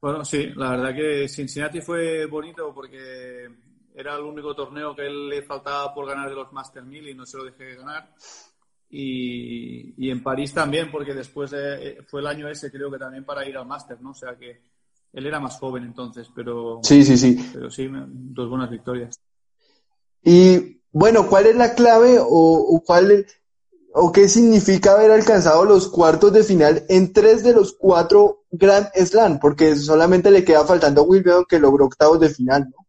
Bueno, sí, la verdad que Cincinnati fue bonito porque era el único torneo que él le faltaba por ganar de los Master 1000 y no se lo dejé ganar. Y, y en París también, porque después fue el año ese, creo que también para ir al Master, ¿no? O sea que él era más joven entonces, pero. Sí, sí, sí. Pero sí, dos buenas victorias. Y bueno, ¿cuál es la clave o, cuál o qué significa haber alcanzado los cuartos de final en tres de los cuatro Grand Slam? Porque solamente le queda faltando a Wimbledon que logró octavos de final, ¿no?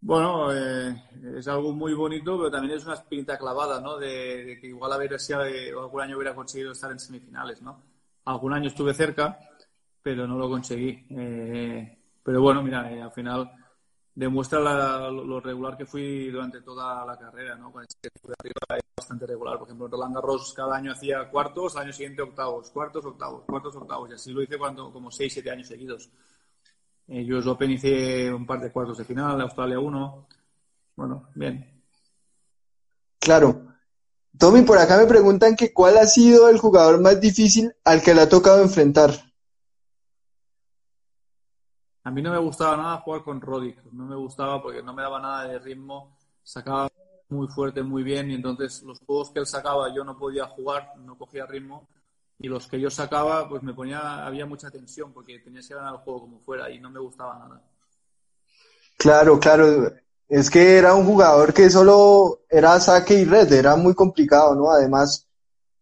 Bueno, eh, es algo muy bonito, pero también es una espinita clavada, ¿no? De, que igual haber sido, algún año hubiera conseguido estar en semifinales, ¿no? Algún año estuve cerca, pero no lo conseguí. Eh, pero bueno, mira, eh, al final demuestra lo regular que fui durante toda la carrera, ¿no? Con este arriba es bastante regular. Por ejemplo, Roland Garros cada año hacía cuartos, al año siguiente octavos, cuartos, octavos, cuartos, octavos. Y así lo hice cuando, como seis, siete años seguidos. Eh, yo Open hice un par de cuartos de final, Australia 1. Bueno, bien. Claro. Tommy, por acá me preguntan que cuál ha sido el jugador más difícil al que le ha tocado enfrentar. A mí no me gustaba nada jugar con Roddick, no me gustaba porque no me daba nada de ritmo, sacaba muy fuerte, muy bien, y entonces los juegos que él sacaba yo no podía jugar, no cogía ritmo, y los que yo sacaba, pues me ponía, había mucha tensión porque tenía que ganar el juego como fuera y no me gustaba nada. Claro, claro, es que era un jugador que solo era saque y red, era muy complicado, ¿no? Además,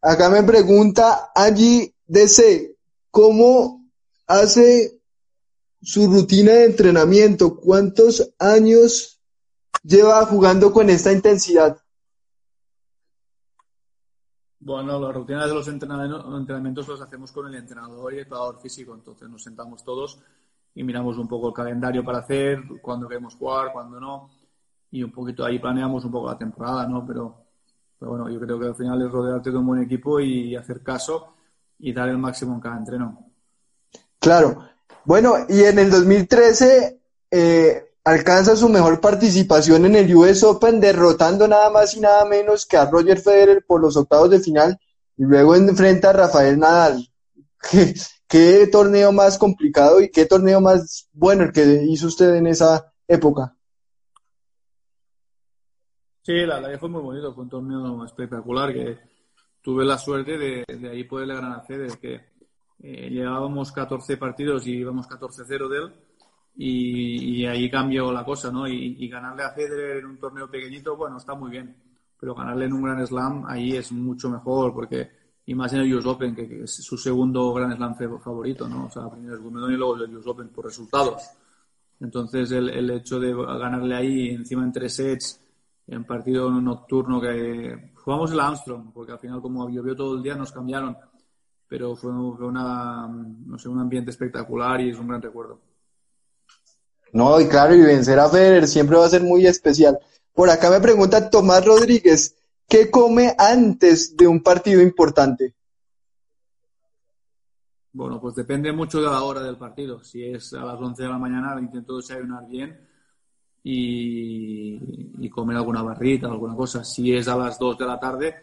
Acá me pregunta allí DC, ¿cómo hace su rutina de entrenamiento? ¿Cuántos años lleva jugando con esta intensidad? Bueno, la rutina de los entrenamientos los hacemos con el entrenador y el preparador físico. Entonces nos sentamos todos y miramos un poco el calendario para hacer, cuándo queremos jugar, cuándo no. Y un poquito ahí planeamos un poco la temporada, ¿no? Pero, bueno, yo creo que al final es rodearte de un buen equipo y hacer caso y dar el máximo en cada entreno. Claro. Bueno, y en el 2013 eh, alcanza su mejor participación en el US Open derrotando nada más y nada menos que a Roger Federer por los octavos de final y luego enfrenta a Rafael Nadal. ¿Qué, qué torneo más complicado y qué torneo más bueno el que hizo usted en esa época? Sí, la verdad fue muy bonito, fue un torneo espectacular que tuve la suerte de, de ahí poderle ganar a Federer, que eh, llevábamos 14 partidos y íbamos 14-0 de él y, ahí cambió la cosa, ¿no? Y, ganarle a Federer en un torneo pequeñito, bueno, está muy bien, pero ganarle en un Gran Slam ahí es mucho mejor, porque, y más en el US Open, que, es su segundo Gran Slam favorito, ¿no? O sea, primero el Wimbledon y luego el US Open por resultados. Entonces, el, el hecho de ganarle ahí encima en tres sets, en partido nocturno que jugamos el Armstrong, porque al final como llovió todo el día nos cambiaron, pero fue, una, no sé, un ambiente espectacular y es un gran recuerdo. No, y claro, y vencer a Federer siempre va a ser muy especial. Por acá me pregunta Tomás Rodríguez, ¿qué come antes de un partido importante? Bueno, pues depende mucho de la hora del partido. Si es a las 11 de la mañana, intento desayunar bien y, comer alguna barrita, alguna cosa. Si es a las 2 de la tarde,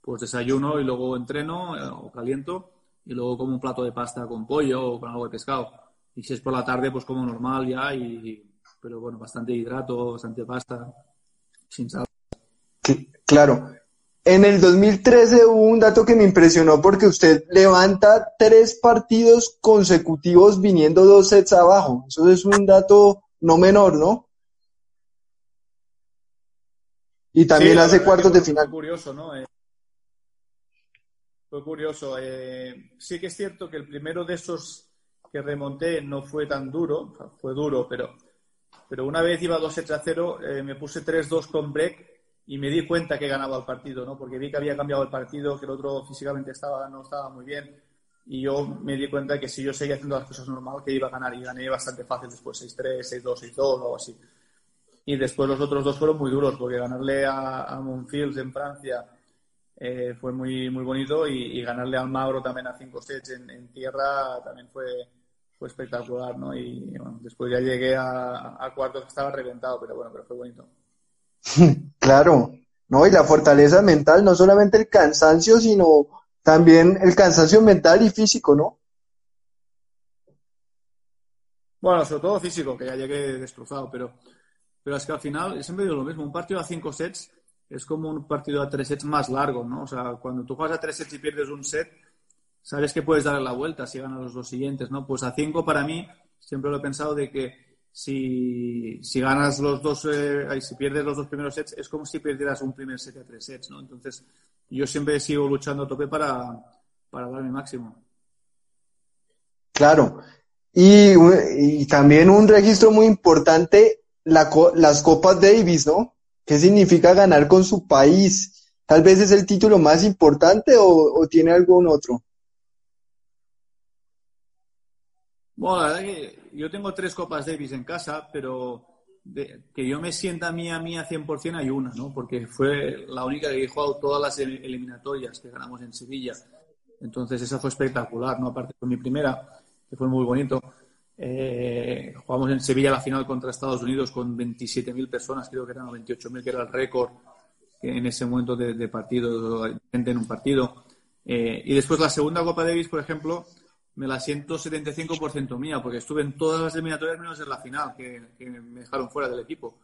pues desayuno y luego entreno eh, o caliento y luego como un plato de pasta con pollo o con algo de pescado y si es por la tarde, pues como normal ya, y, pero bueno, bastante hidrato, bastante pasta, sin sal. Claro. En el 2013 hubo un dato que me impresionó porque usted levanta tres partidos consecutivos viniendo dos sets abajo. Eso es un dato no menor, ¿no? Y también hace cuartos de final. Fue curioso, ¿no? Eh, fue curioso. Eh, sí que es cierto que el primero de esos que remonté no fue tan duro, fue duro, pero, pero una vez iba 2 a 0, eh, me puse 3-2 con break y me di cuenta que ganaba el partido, ¿no? Porque vi que había cambiado el partido, que el otro físicamente estaba, no estaba muy bien. Y yo me di cuenta que si yo seguía haciendo las cosas normal, que iba a ganar. Y gané bastante fácil después, 6-3, 6-2, 6-2 o algo así. Y después los otros dos fueron muy duros, porque ganarle a, a en Francia eh, fue muy, muy bonito y, ganarle al Mauro también a 5 sets en, en, tierra también fue, fue espectacular, ¿no? Y bueno, después ya llegué a, a cuartos que estaba reventado, pero bueno, pero fue bonito. claro, ¿no? Y la fortaleza mental, no solamente el cansancio, sino también el cansancio mental y físico, ¿no? Bueno, sobre todo físico, que ya llegué destrozado, pero, pero es que al final siempre digo lo mismo, un partido a cinco sets es como un partido a tres sets más largo, ¿no? O sea, cuando tú juegas a tres sets y pierdes un set, sabes que puedes darle la vuelta si ganas los dos siguientes, ¿no? Pues a cinco para mí siempre lo he pensado de que si, si ganas los dos, eh, si pierdes los dos primeros sets, es como si perdieras un primer set a tres sets, ¿no? Entonces, yo siempre sigo luchando a tope para, para dar mi máximo. Claro. Y, y también un registro muy importante, la, las Copas Davis, ¿no? ¿Qué significa ganar con su país? Tal vez es el título más importante o, o tiene algún otro. Bueno, la verdad que yo tengo tres Copas Davis en casa, pero que yo me sienta mía, mía 100% hay una, ¿no? Porque fue la única que he jugado todas las eliminatorias que ganamos en Sevilla. Entonces esa fue espectacular, ¿no? Aparte de mi primera, que fue muy bonito. Eh, jugamos en Sevilla la final contra Estados Unidos con 27.000 personas, creo que eran 28.000, que era el récord en ese momento de, partido, gente en un partido. Eh, y después la segunda Copa Davis, por ejemplo, me la siento 75% mía, porque estuve en todas las eliminatorias menos en la final, que, me dejaron fuera del equipo.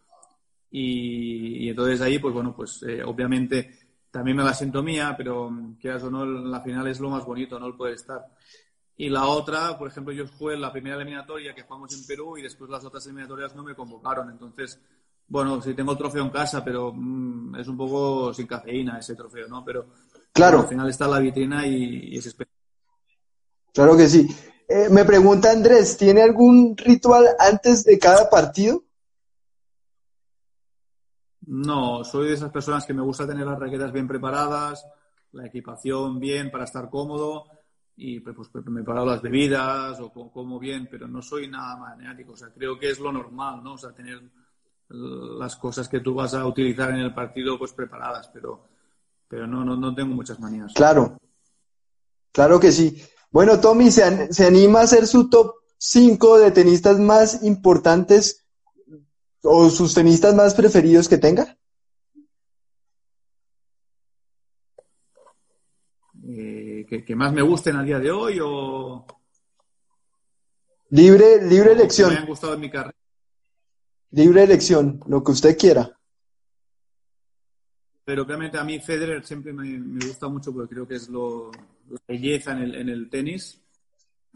Y, entonces ahí, pues bueno, pues eh, obviamente también me la siento mía, pero quieras o no, la final es lo más bonito, no el poder estar. Y la otra, por ejemplo, yo jugué la primera eliminatoria que jugamos en Perú y después las otras eliminatorias no me convocaron. Entonces, bueno, sí tengo el trofeo en casa, pero mm, es un poco sin cafeína ese trofeo, ¿no? Pero Claro. al final está la vitrina y, es especial. Claro que sí. Eh, me pregunta Andrés, ¿tiene algún ritual antes de cada partido? No, soy de esas personas que me gusta tener las raquetas bien preparadas, la equipación bien para estar cómodo y pues, pues preparo las bebidas o como bien, pero no soy nada maniático. O sea, creo que es lo normal, ¿no? O sea, tener las cosas que tú vas a utilizar en el partido pues preparadas, pero, pero no, no, no tengo muchas manías. Claro, claro que sí. Bueno, Tommy, ¿se, ¿se anima a hacer su top 5 de tenistas más importantes o sus tenistas más preferidos que tenga? Que, más me gusten a día de hoy o libre libre elección. me han gustado en mi carrera. Libre elección, lo que usted quiera. Pero obviamente a mí Federer siempre me, gusta mucho porque creo que es lo, la belleza en el, en el tenis.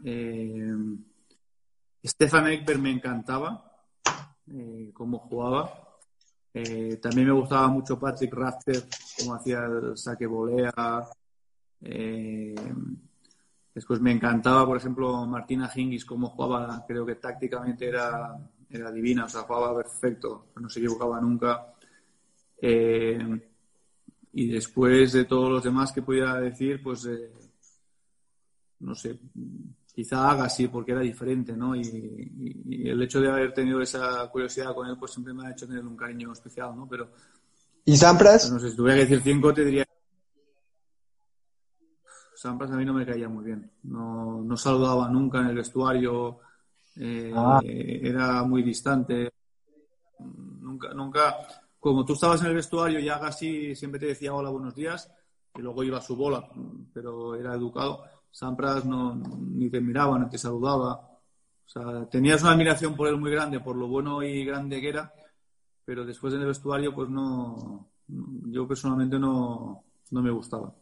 Eh, Stefan Ekberg me encantaba eh, cómo jugaba. Eh, también me gustaba mucho Patrick Rafter, cómo hacía el saque volea. Eh, después me encantaba, por ejemplo, Martina Hingis, cómo jugaba. Creo que tácticamente era, era divina, o sea, jugaba perfecto, no se equivocaba nunca. y después de todos los demás que podía decir, pues no sé, quizá haga así porque era diferente, ¿no? Y, el hecho de haber tenido esa curiosidad con él, pues siempre me ha hecho tener un cariño especial, ¿no? Pero. ¿Y Sampras? No sé, si tuviera que decir cinco, te diría. Sampras a mí no me caía muy bien. No, no saludaba nunca en el vestuario. Eh, ah. Era muy distante. Nunca, nunca. Como tú estabas en el vestuario y Agassi siempre te decía hola, buenos días, y luego iba a su bola, pero era educado Sampras no, ni te miraba, ni te saludaba. O sea, tenías una admiración por él muy grande, por lo bueno y grande que era, pero después en el vestuario, pues no, yo personalmente no, no me gustaba.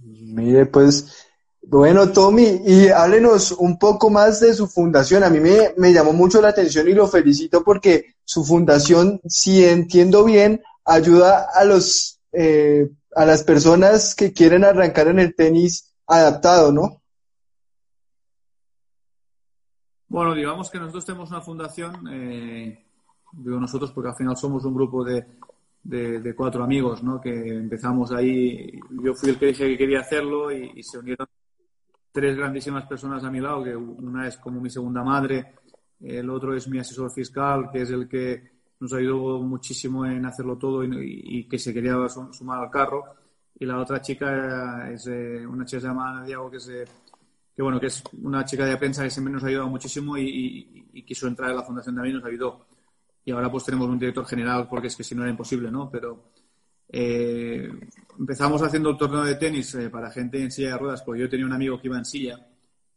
Mire, pues, bueno, Tommy, y háblenos un poco más de su fundación. A mí me, llamó mucho la atención y lo felicito porque su fundación, si entiendo bien, ayuda a los, eh, a las personas que quieren arrancar en el tenis adaptado, ¿no? Bueno, digamos que nosotros tenemos una fundación, eh, digo nosotros porque al final somos un grupo de, de, cuatro amigos, ¿no? Que empezamos ahí, yo fui el que dije que quería hacerlo y, se unieron tres grandísimas personas a mi lado, que una es como mi segunda madre, el otro es mi asesor fiscal, que es el que nos ayudó muchísimo en hacerlo todo y que se quería sumar al carro y la otra chica es eh, una chica llamada Diego que es que bueno que es una chica de prensa que siempre nos ha ayudado muchísimo y, quiso entrar en la fundación también nos ayudó y ahora pues tenemos un director general porque es que si no era imposible no pero eh, empezamos haciendo el torneo de tenis eh, para gente en silla de ruedas porque yo tenía un amigo que iba en silla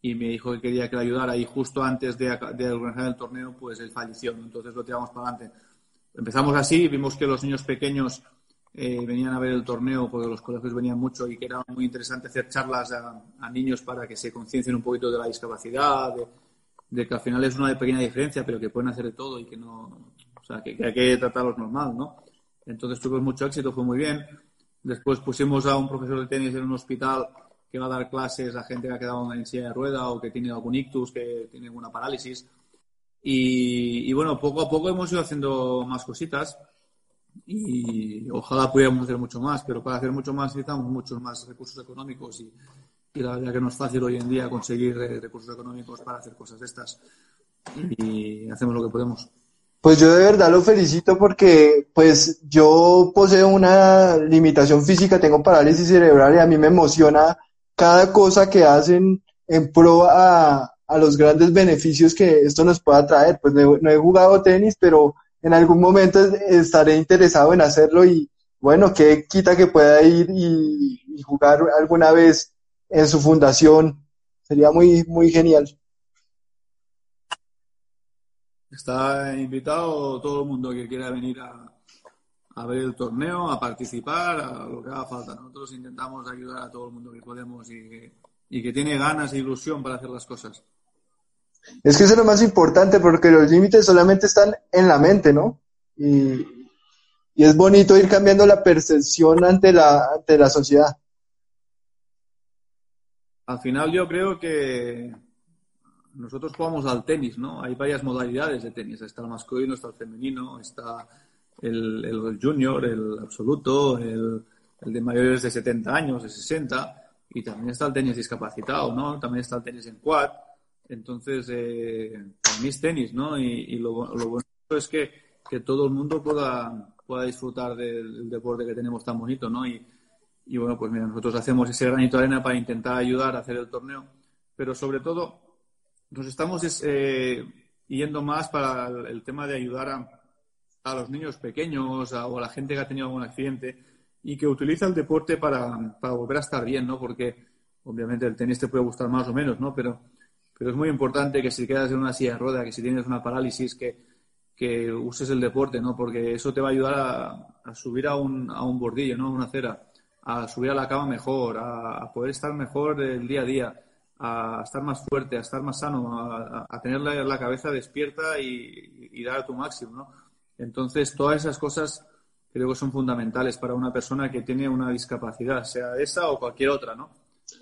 y me dijo que quería que le ayudara y justo antes de, de organizar el torneo pues él falleció entonces lo tiramos para adelante. Empezamos así vimos que los niños pequeños eh, venían a ver el torneo porque los colegios venían mucho y que era muy interesante hacer charlas a, niños para que se conciencien un poquito de la discapacidad, de, que al final es una pequeña diferencia, pero que pueden hacer de todo y que no, sea, que, hay que tratarlos normal, ¿no? Entonces tuvimos mucho éxito, fue muy bien. Después pusimos a un profesor de tenis en un hospital que va a dar clases a gente que ha quedado en silla de rueda o que tiene algún ictus, que tiene alguna parálisis. Y, y bueno, poco a poco hemos ido haciendo más cositas y ojalá pudiéramos hacer mucho más, pero para hacer mucho más necesitamos muchos más recursos económicos y, la verdad que no es fácil hoy en día conseguir eh, recursos económicos para hacer cosas de estas y hacemos lo que podemos. Pues yo de verdad lo felicito porque pues yo poseo una limitación física, tengo parálisis cerebral y a mí me emociona cada cosa que hacen en pro a, los grandes beneficios que esto nos pueda traer. Pues no he jugado tenis, pero en algún momento estaré interesado en hacerlo y bueno, que quita que pueda ir y, jugar alguna vez en su fundación. Sería muy, muy genial. Está invitado todo el mundo que quiera venir a, a ver el torneo, a participar, a lo que haga falta. Nosotros intentamos ayudar a todo el mundo que podemos y y que tiene ganas e ilusión para hacer las cosas. Es que eso es lo más importante porque los límites solamente están en la mente, ¿no? Y, es bonito ir cambiando la percepción ante la, ante la sociedad. al final yo creo que nosotros jugamos al tenis, ¿no? Hay varias modalidades de tenis. Está el masculino, está el femenino, está el, junior, el absoluto, el, el, de mayores de 70 años, de 60, y también está el tenis discapacitado, ¿no? También está el tenis en quad. Entonces, eh, para mí es tenis, ¿no? Y, lo, lo, bueno es que, que, todo el mundo pueda, pueda disfrutar del, deporte que tenemos tan bonito, ¿no? Y, y bueno, pues mira, nosotros hacemos ese granito de arena para intentar ayudar a hacer el torneo, pero sobre todo nos estamos eh, yendo más para el, tema de ayudar a, a los niños pequeños o a la gente que ha tenido algún accidente y que utiliza el deporte para, para, volver a estar bien, ¿no? Porque obviamente el tenis te puede gustar más o menos, ¿no? Pero, pero es muy importante que si quedas en una silla de rueda, que si tienes una parálisis, que, que uses el deporte, ¿no? Porque eso te va a ayudar a, a subir a un, a un bordillo, ¿no? A una acera, a subir a la cama mejor, a, a poder estar mejor el día a día a estar más fuerte, a estar más sano, a, tener la, cabeza despierta y, dar a tu máximo, ¿no? Entonces, todas esas cosas creo que son fundamentales para una persona que tiene una discapacidad, sea esa o cualquier otra, ¿no?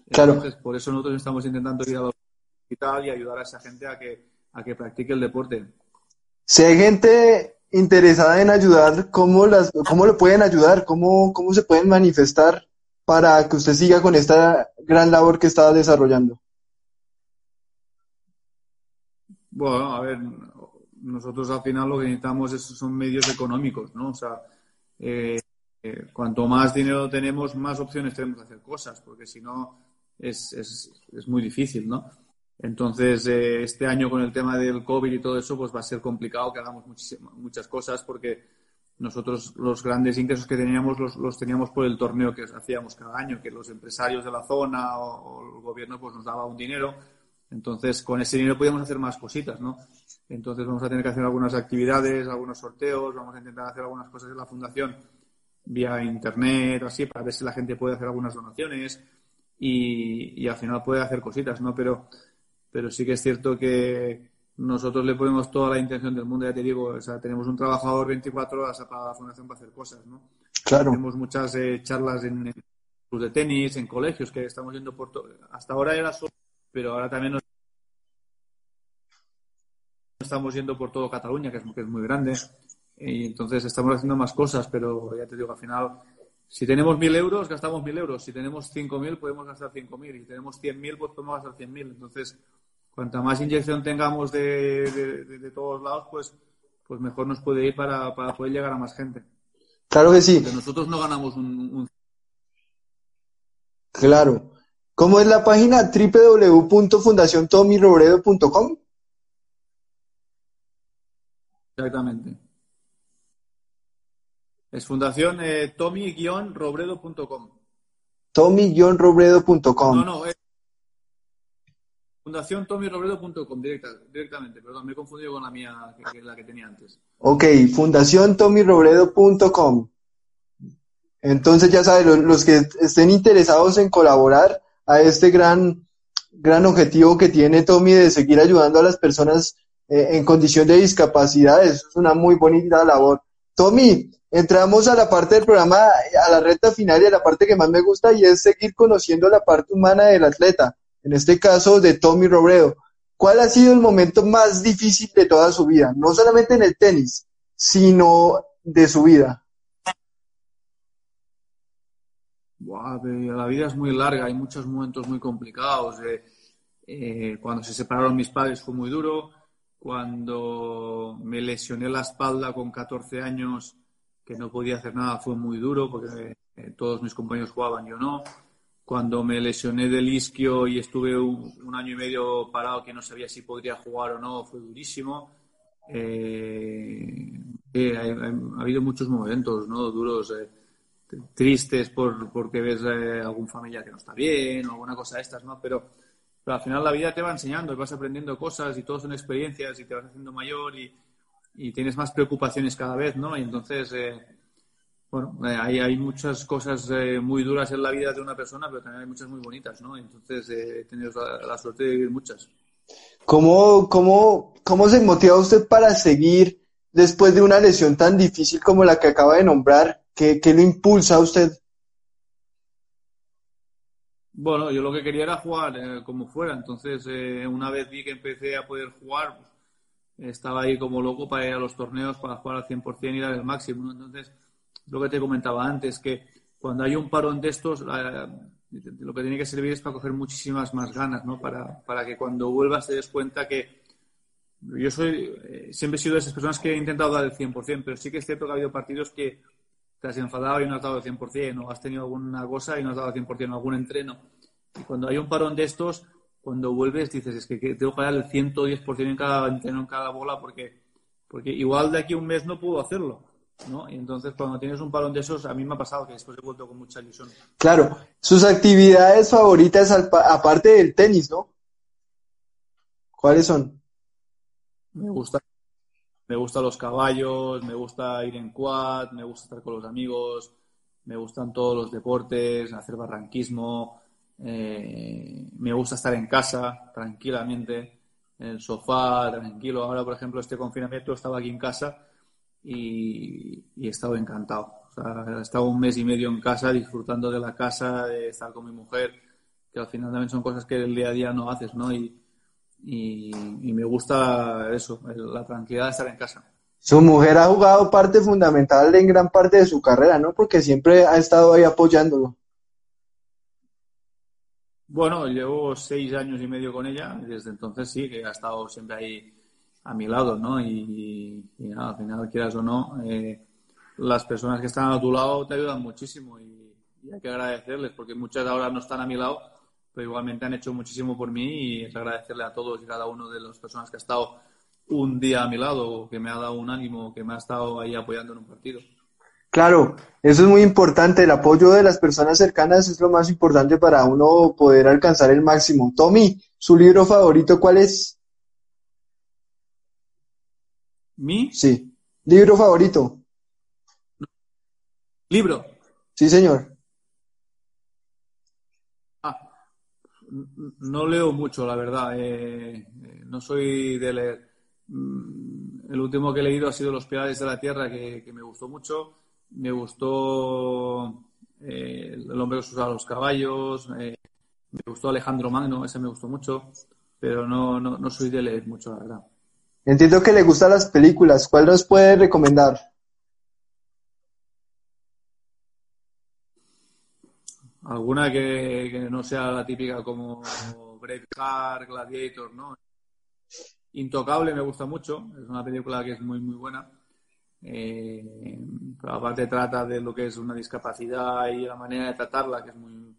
Claro. Entonces, por eso nosotros estamos intentando ir al hospital y ayudar a esa gente a que, a que practique el deporte. Si hay gente interesada en ayudar, ¿cómo, las, cómo lo pueden ayudar? ¿Cómo, ¿Cómo se pueden manifestar para que usted siga con esta gran labor que está desarrollando? Bueno, a ver, nosotros al final lo que necesitamos son medios económicos, ¿no? O sea, eh, eh, cuanto más dinero tenemos, más opciones tenemos de hacer cosas, porque si no es, es, es, muy difícil, ¿no? Entonces, eh, este año con el tema del COVID y todo eso, pues va a ser complicado que hagamos muchas cosas porque nosotros los grandes ingresos que teníamos los, los, teníamos por el torneo que hacíamos cada año, que los empresarios de la zona o, o el gobierno pues nos daba un dinero entonces, con ese dinero podíamos hacer más cositas, ¿no? Entonces, vamos a tener que hacer algunas actividades, algunos sorteos, vamos a intentar hacer algunas cosas en la fundación vía internet o así, para ver si la gente puede hacer algunas donaciones y, y al final puede hacer cositas, ¿no? Pero, pero sí que es cierto que nosotros le ponemos toda la intención del mundo, ya te digo, o sea, tenemos un trabajador 24 horas para la fundación para hacer cosas, ¿no? Claro. Tenemos muchas eh, charlas en, en clubes de tenis, en colegios que estamos yendo por todo. Hasta ahora era solo pero ahora también nos estamos yendo por todo Cataluña, que es, que es muy grande, y entonces estamos haciendo más cosas, pero ya te digo, al final, si tenemos mil euros, gastamos mil euros, si tenemos cinco mil, podemos gastar cinco mil, y si tenemos cien mil, pues podemos gastar cien mil, entonces, cuanta más inyección tengamos de, de, de, todos lados, pues, pues mejor nos puede ir para, para poder llegar a más gente. Claro que sí. Porque nosotros no ganamos un, un... Claro. ¿Cómo es la página? www.fundaciontomyrobredo.com. Exactamente. Es fundación eh, tommy-robredo.com. Tommy-robredo.com. No, no, es fundación tomyrobredo.com directa, directamente. Perdón, me he confundido con la mía, que es la que tenía antes. Ok, fundación tomyrobredo.com. Entonces ya saben, los, los que estén interesados en colaborar, a este gran, gran objetivo que tiene Tommy de seguir ayudando a las personas eh, en condición de discapacidad. Eso es una muy bonita labor. Tommy, entramos a la parte del programa, a la recta final y a la parte que más me gusta y es seguir conociendo la parte humana del atleta, en este caso de Tommy Robredo. ¿Cuál ha sido el momento más difícil de toda su vida? No solamente en el tenis, sino de su vida. La vida es muy larga, hay muchos momentos muy complicados. Eh, eh, cuando se separaron mis padres fue muy duro. Cuando me lesioné la espalda con 14 años, que no podía hacer nada, fue muy duro porque eh, todos mis compañeros jugaban, yo no. Cuando me lesioné del isquio y estuve un, un, año y medio parado que no sabía si podría jugar o no, fue durísimo. ha habido muchos momentos ¿no? duros tristes por, porque ves eh, algún familiar que no está bien o alguna cosa de estas, ¿no? Pero, pero al final la vida te va enseñando y vas aprendiendo cosas y todo son experiencias y te vas haciendo mayor y, y tienes más preocupaciones cada vez, ¿no? Y entonces, eh, bueno, eh, hay, muchas cosas eh, muy duras en la vida de una persona, pero también hay muchas muy bonitas, ¿no? Entonces eh, he tenido la, la, suerte de vivir muchas. ¿Cómo, cómo, ¿Cómo se motiva usted para seguir después de una lesión tan difícil como la que acaba de nombrar? ¿Qué, qué lo impulsa a usted? Bueno, yo lo que quería era jugar eh, como fuera, entonces eh, una vez vi que empecé a poder jugar, pues, estaba ahí como loco para ir a los torneos, para jugar al 100% y dar el máximo. Entonces, lo que te comentaba antes, que cuando hay un parón de estos, lo que tiene que servir es para coger muchísimas más ganas, ¿no? Para, para que cuando vuelvas te des cuenta que yo soy, eh, siempre he sido de esas personas que he intentado dar el 100%, pero sí que es cierto que ha habido partidos que te has enfadado y no has dado el 100%, o has tenido alguna cosa y no has dado el 100%, algún entreno. Y cuando hay un parón de estos, cuando vuelves dices, es que tengo que dar el 110% en cada entreno, en cada bola, porque, porque igual de aquí a un mes no puedo hacerlo. ¿no? Y entonces cuando tienes un parón de esos, a mí me ha pasado que después he vuelto con mucha ilusión. Claro, sus actividades favoritas aparte del tenis, ¿no? ¿Cuáles son? Me gusta, me gustan los caballos, me gusta ir en quad, me gusta estar con los amigos, me gustan todos los deportes, hacer barranquismo, eh, me gusta estar en casa tranquilamente, en el sofá, tranquilo. Ahora, por ejemplo, este confinamiento estaba aquí en casa y, he estado encantado. he estado un mes y medio en casa disfrutando de la casa, de estar con mi mujer, que al final también son cosas que el día a día no haces, ¿no? Y, y, me gusta eso, la tranquilidad de estar en casa. Su mujer ha jugado parte fundamental en gran parte de su carrera, ¿no? Porque siempre ha estado ahí apoyándolo. Bueno, llevo seis años y medio con ella, y desde entonces sí, que ha estado siempre ahí a mi lado, ¿no? Y, nada, al final, quieras o no, eh, las personas que están a tu lado te ayudan muchísimo y, hay que agradecerles porque muchas ahora no están a mi lado, pero igualmente han hecho muchísimo por mí y es agradecerle a todos y cada uno de las personas que ha estado un día a mi lado, que me ha dado un ánimo, que me ha estado ahí apoyando en un partido. Claro, eso es muy importante. El apoyo de las personas cercanas es lo más importante para uno poder alcanzar el máximo. Tommy, ¿su libro favorito cuál es? ¿Mi? Sí. ¿Libro favorito? ¿Libro? Sí, señor. No leo mucho, la verdad. Eh, eh, no soy de leer. Mm, el último que he leído ha sido Los Pilares de la Tierra, que, me gustó mucho. Me gustó eh, El hombre que usaba los caballos. me gustó Alejandro Magno, ese me gustó mucho. Pero no, no, no soy de leer mucho, la verdad. Entiendo que le gustan las películas. ¿Cuál nos puede recomendar? Alguna que, no sea la típica como Braveheart, Gladiator, ¿no? Intocable me gusta mucho. Es una película que es muy, muy buena. Eh, pero aparte trata de lo que es una discapacidad y la manera de tratarla, que es muy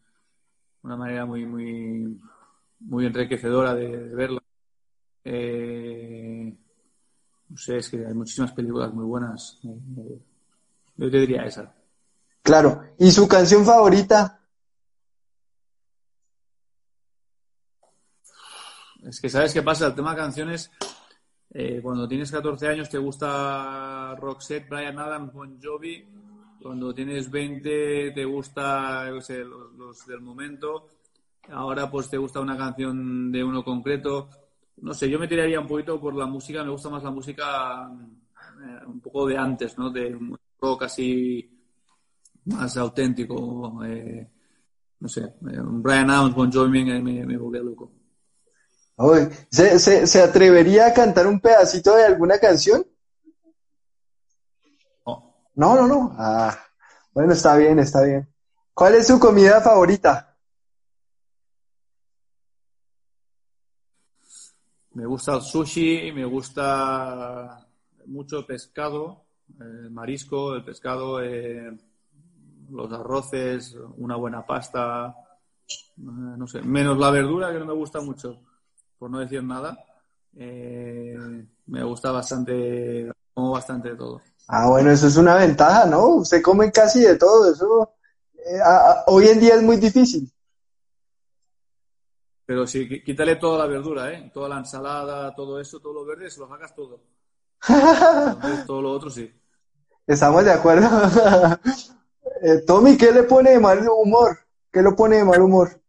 una manera muy, muy, muy enriquecedora de verla. Eh, no sé, es que hay muchísimas películas muy buenas. Eh, yo te diría esa. Claro. ¿Y su canción favorita? Es que, ¿sabes qué pasa? El tema de canciones, eh, cuando tienes 14 años te gusta Roxette, Brian Adams, Bon Jovi. Cuando tienes 20 te gusta, los, los del momento. Ahora pues te gusta una canción de uno concreto no sé, yo me tiraría un poquito por la música, me gusta más la música eh, un poco de antes, ¿no? De un rock así más auténtico, eh, no sé, Brian Adams, Bon Jovi me, me, volvía loco. ¿Se, se, atrevería a cantar un pedacito de alguna canción? No. No, no, no. Ah, bueno, está bien, está bien. ¿Cuál es su comida favorita? Me gusta el sushi, me gusta mucho pescado, el marisco, el pescado, eh, los arroces, una buena pasta, eh, no sé, menos la verdura que no me gusta mucho, por no decir nada. Eh, me gusta bastante, como bastante de todo. Ah, bueno, eso es una ventaja, ¿no? Usted come casi de todo, eso hoy en día es muy difícil. Pero si quítale toda la verdura, ¿eh? Toda la ensalada, todo eso, todo lo verde, se lo sacas todo. todo lo otro sí. Estamos de acuerdo. Eh, Tommy, ¿qué le pone de mal humor? ¿Qué lo pone de mal humor?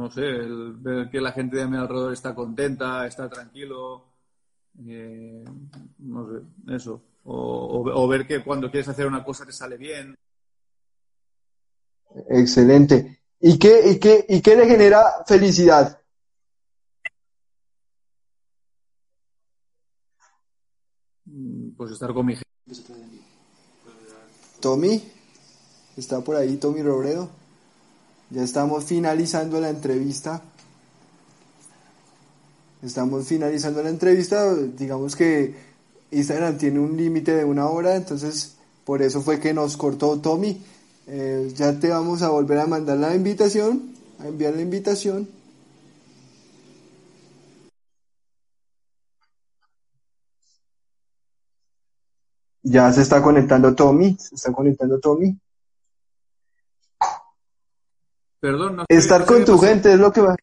No sé, ver que la gente de mi alrededor está contenta, está tranquilo. Eh, no sé, eso. O, o ver que cuando quieres hacer una cosa te sale bien. Excelente. ¿Y qué, y qué, y qué le genera felicidad? Mm, pues estar con mi gente. Tommy, está por ahí Tommy Robredo. Ya estamos finalizando la entrevista. Estamos finalizando la entrevista. Digamos que Instagram tiene un límite de una hora, entonces por eso fue que nos cortó Tommy. Eh, ya te vamos a volver a mandar la invitación, a enviar la invitación. Ya se está conectando Tommy, se está conectando Tommy. Perdón, no Estar con tu gente es lo que va.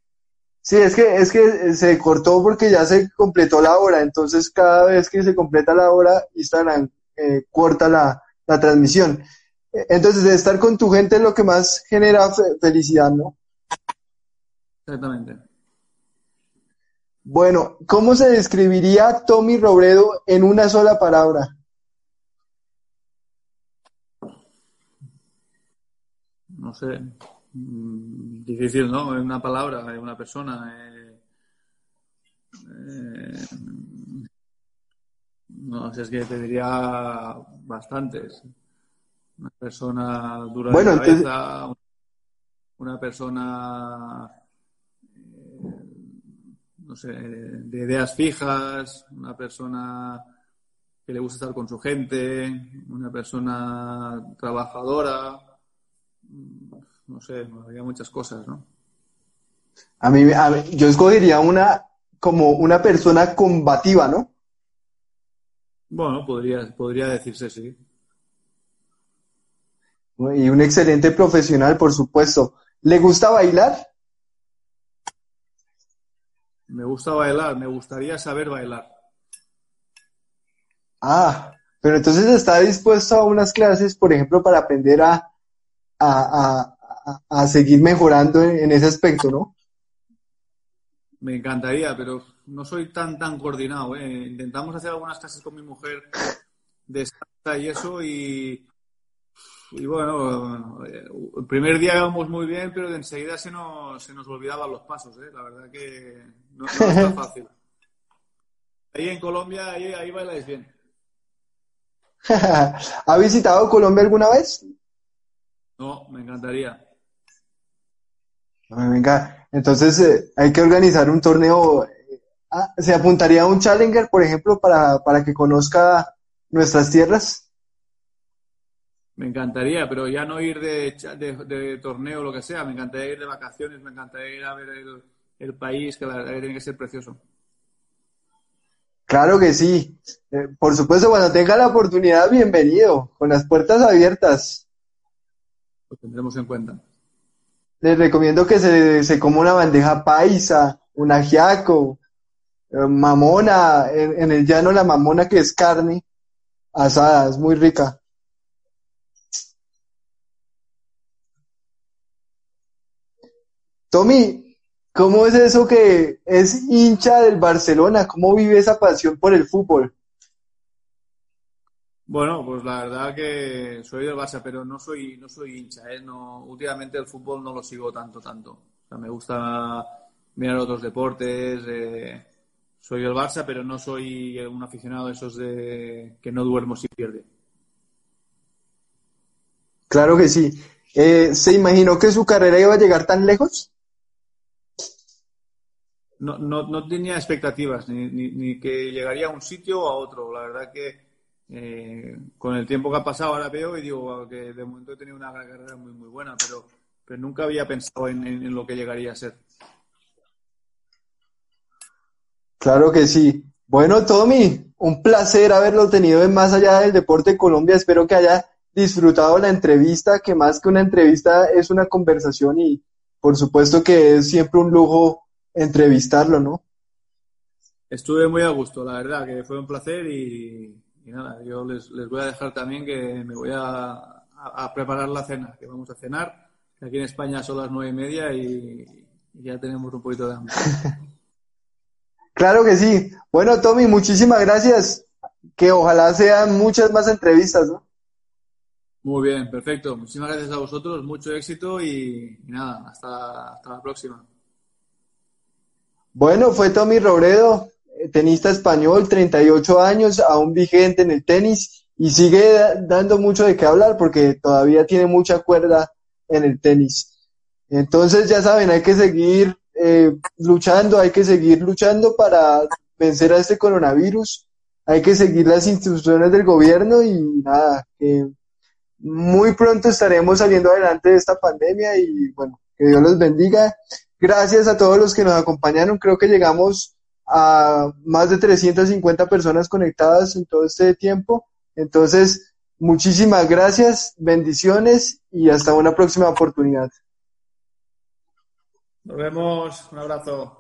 Sí, es que, es que se cortó porque ya se completó la hora, entonces cada vez que se completa la hora, Instagram eh, corta la, la transmisión. Entonces, estar con tu gente es lo que más genera felicidad, ¿no? Exactamente. Bueno, ¿cómo se describiría Tommy Robredo en una sola palabra? No sé. Mm, difícil, ¿no? En una palabra, en una persona. Eh, eh, no sé, es que te diría bastantes una persona dura bueno, de cabeza, una persona, eh, no sé, de ideas fijas, una persona que le gusta estar con su gente, una persona trabajadora, no sé, había muchas cosas, ¿no? A mí, a mí, yo escogería una como una persona combativa, ¿no? Bueno, podría, podría decirse sí. Y un excelente profesional, por supuesto. ¿Le gusta bailar? Me gusta bailar, me gustaría saber bailar. Ah, pero entonces está dispuesto a unas clases, por ejemplo, para aprender a, a, a, a seguir mejorando en, en, ese aspecto, ¿no? Me encantaría, pero no soy tan tan coordinado. ¿eh? Intentamos hacer algunas clases con mi mujer de salsa y eso y, y bueno, el primer día íbamos muy bien, pero de enseguida se nos, se nos olvidaban los pasos, ¿eh? La verdad que no, no está fácil. Ahí en Colombia, ahí, ahí bailáis bien. ¿Ha visitado Colombia alguna vez? No, me encantaría. Venga, entonces eh, hay que organizar un torneo. Ah, ¿Se apuntaría a un Challenger, por ejemplo, para, para que conozca nuestras tierras? Me encantaría, pero ya no ir de, de, de, torneo o lo que sea. Me encantaría ir de vacaciones, me encantaría ir a ver el, el país, que la verdad que tiene que ser precioso. Claro que sí. Eh, por supuesto, cuando tenga la oportunidad, bienvenido, con las puertas abiertas. Lo tendremos en cuenta. Les recomiendo que se, se coma una bandeja paisa, un ajiaco, eh, mamona, en, en el llano la mamona que es carne asada, es muy rica. Tommy, ¿cómo es eso que es hincha del Barcelona? ¿Cómo vive esa pasión por el fútbol? Bueno, pues la verdad que soy del Barça, pero no soy, no soy hincha, ¿eh? No, últimamente el fútbol no lo sigo tanto, tanto. O sea, me gusta mirar otros deportes, eh, soy del Barça, pero no soy un aficionado de esos de que no duermo si pierde. Claro que sí. Eh, ¿Se imaginó que su carrera iba a llegar tan lejos? no, no, no tenía expectativas, ni, ni, ni, que llegaría a un sitio o a otro. La verdad que eh, con el tiempo que ha pasado ahora veo y digo que de momento he tenido una carrera muy, muy buena, pero, pero nunca había pensado en, en, en, lo que llegaría a ser. Claro que sí. Bueno, Tommy, un placer haberlo tenido en Más Allá del Deporte de Colombia. Espero que haya disfrutado la entrevista, que más que una entrevista es una conversación y por supuesto que es siempre un lujo entrevistarlo, ¿no? Estuve muy a gusto, la verdad, que fue un placer y, y nada, yo les, les, voy a dejar también que me voy a, a, a, preparar la cena, que vamos a cenar, que aquí en España son las nueve y media y, y ya tenemos un poquito de hambre. claro que sí. Bueno, Tommy, muchísimas gracias. Que ojalá sean muchas más entrevistas, ¿no? Muy bien, perfecto. Muchísimas gracias a vosotros, mucho éxito y, nada, hasta, hasta la próxima. Bueno, fue Tommy Robredo, tenista español, 38 años, aún vigente en el tenis y sigue dando mucho de qué hablar porque todavía tiene mucha cuerda en el tenis. Entonces, ya saben, hay que seguir eh, luchando, hay que seguir luchando para vencer a este coronavirus, hay que seguir las instrucciones del gobierno y nada, que muy pronto estaremos saliendo adelante de esta pandemia y bueno, que Dios los bendiga. Gracias a todos los que nos acompañaron, creo que llegamos a más de 350 personas conectadas en todo este tiempo. Entonces, muchísimas gracias, bendiciones y hasta una próxima oportunidad. Nos vemos, un abrazo.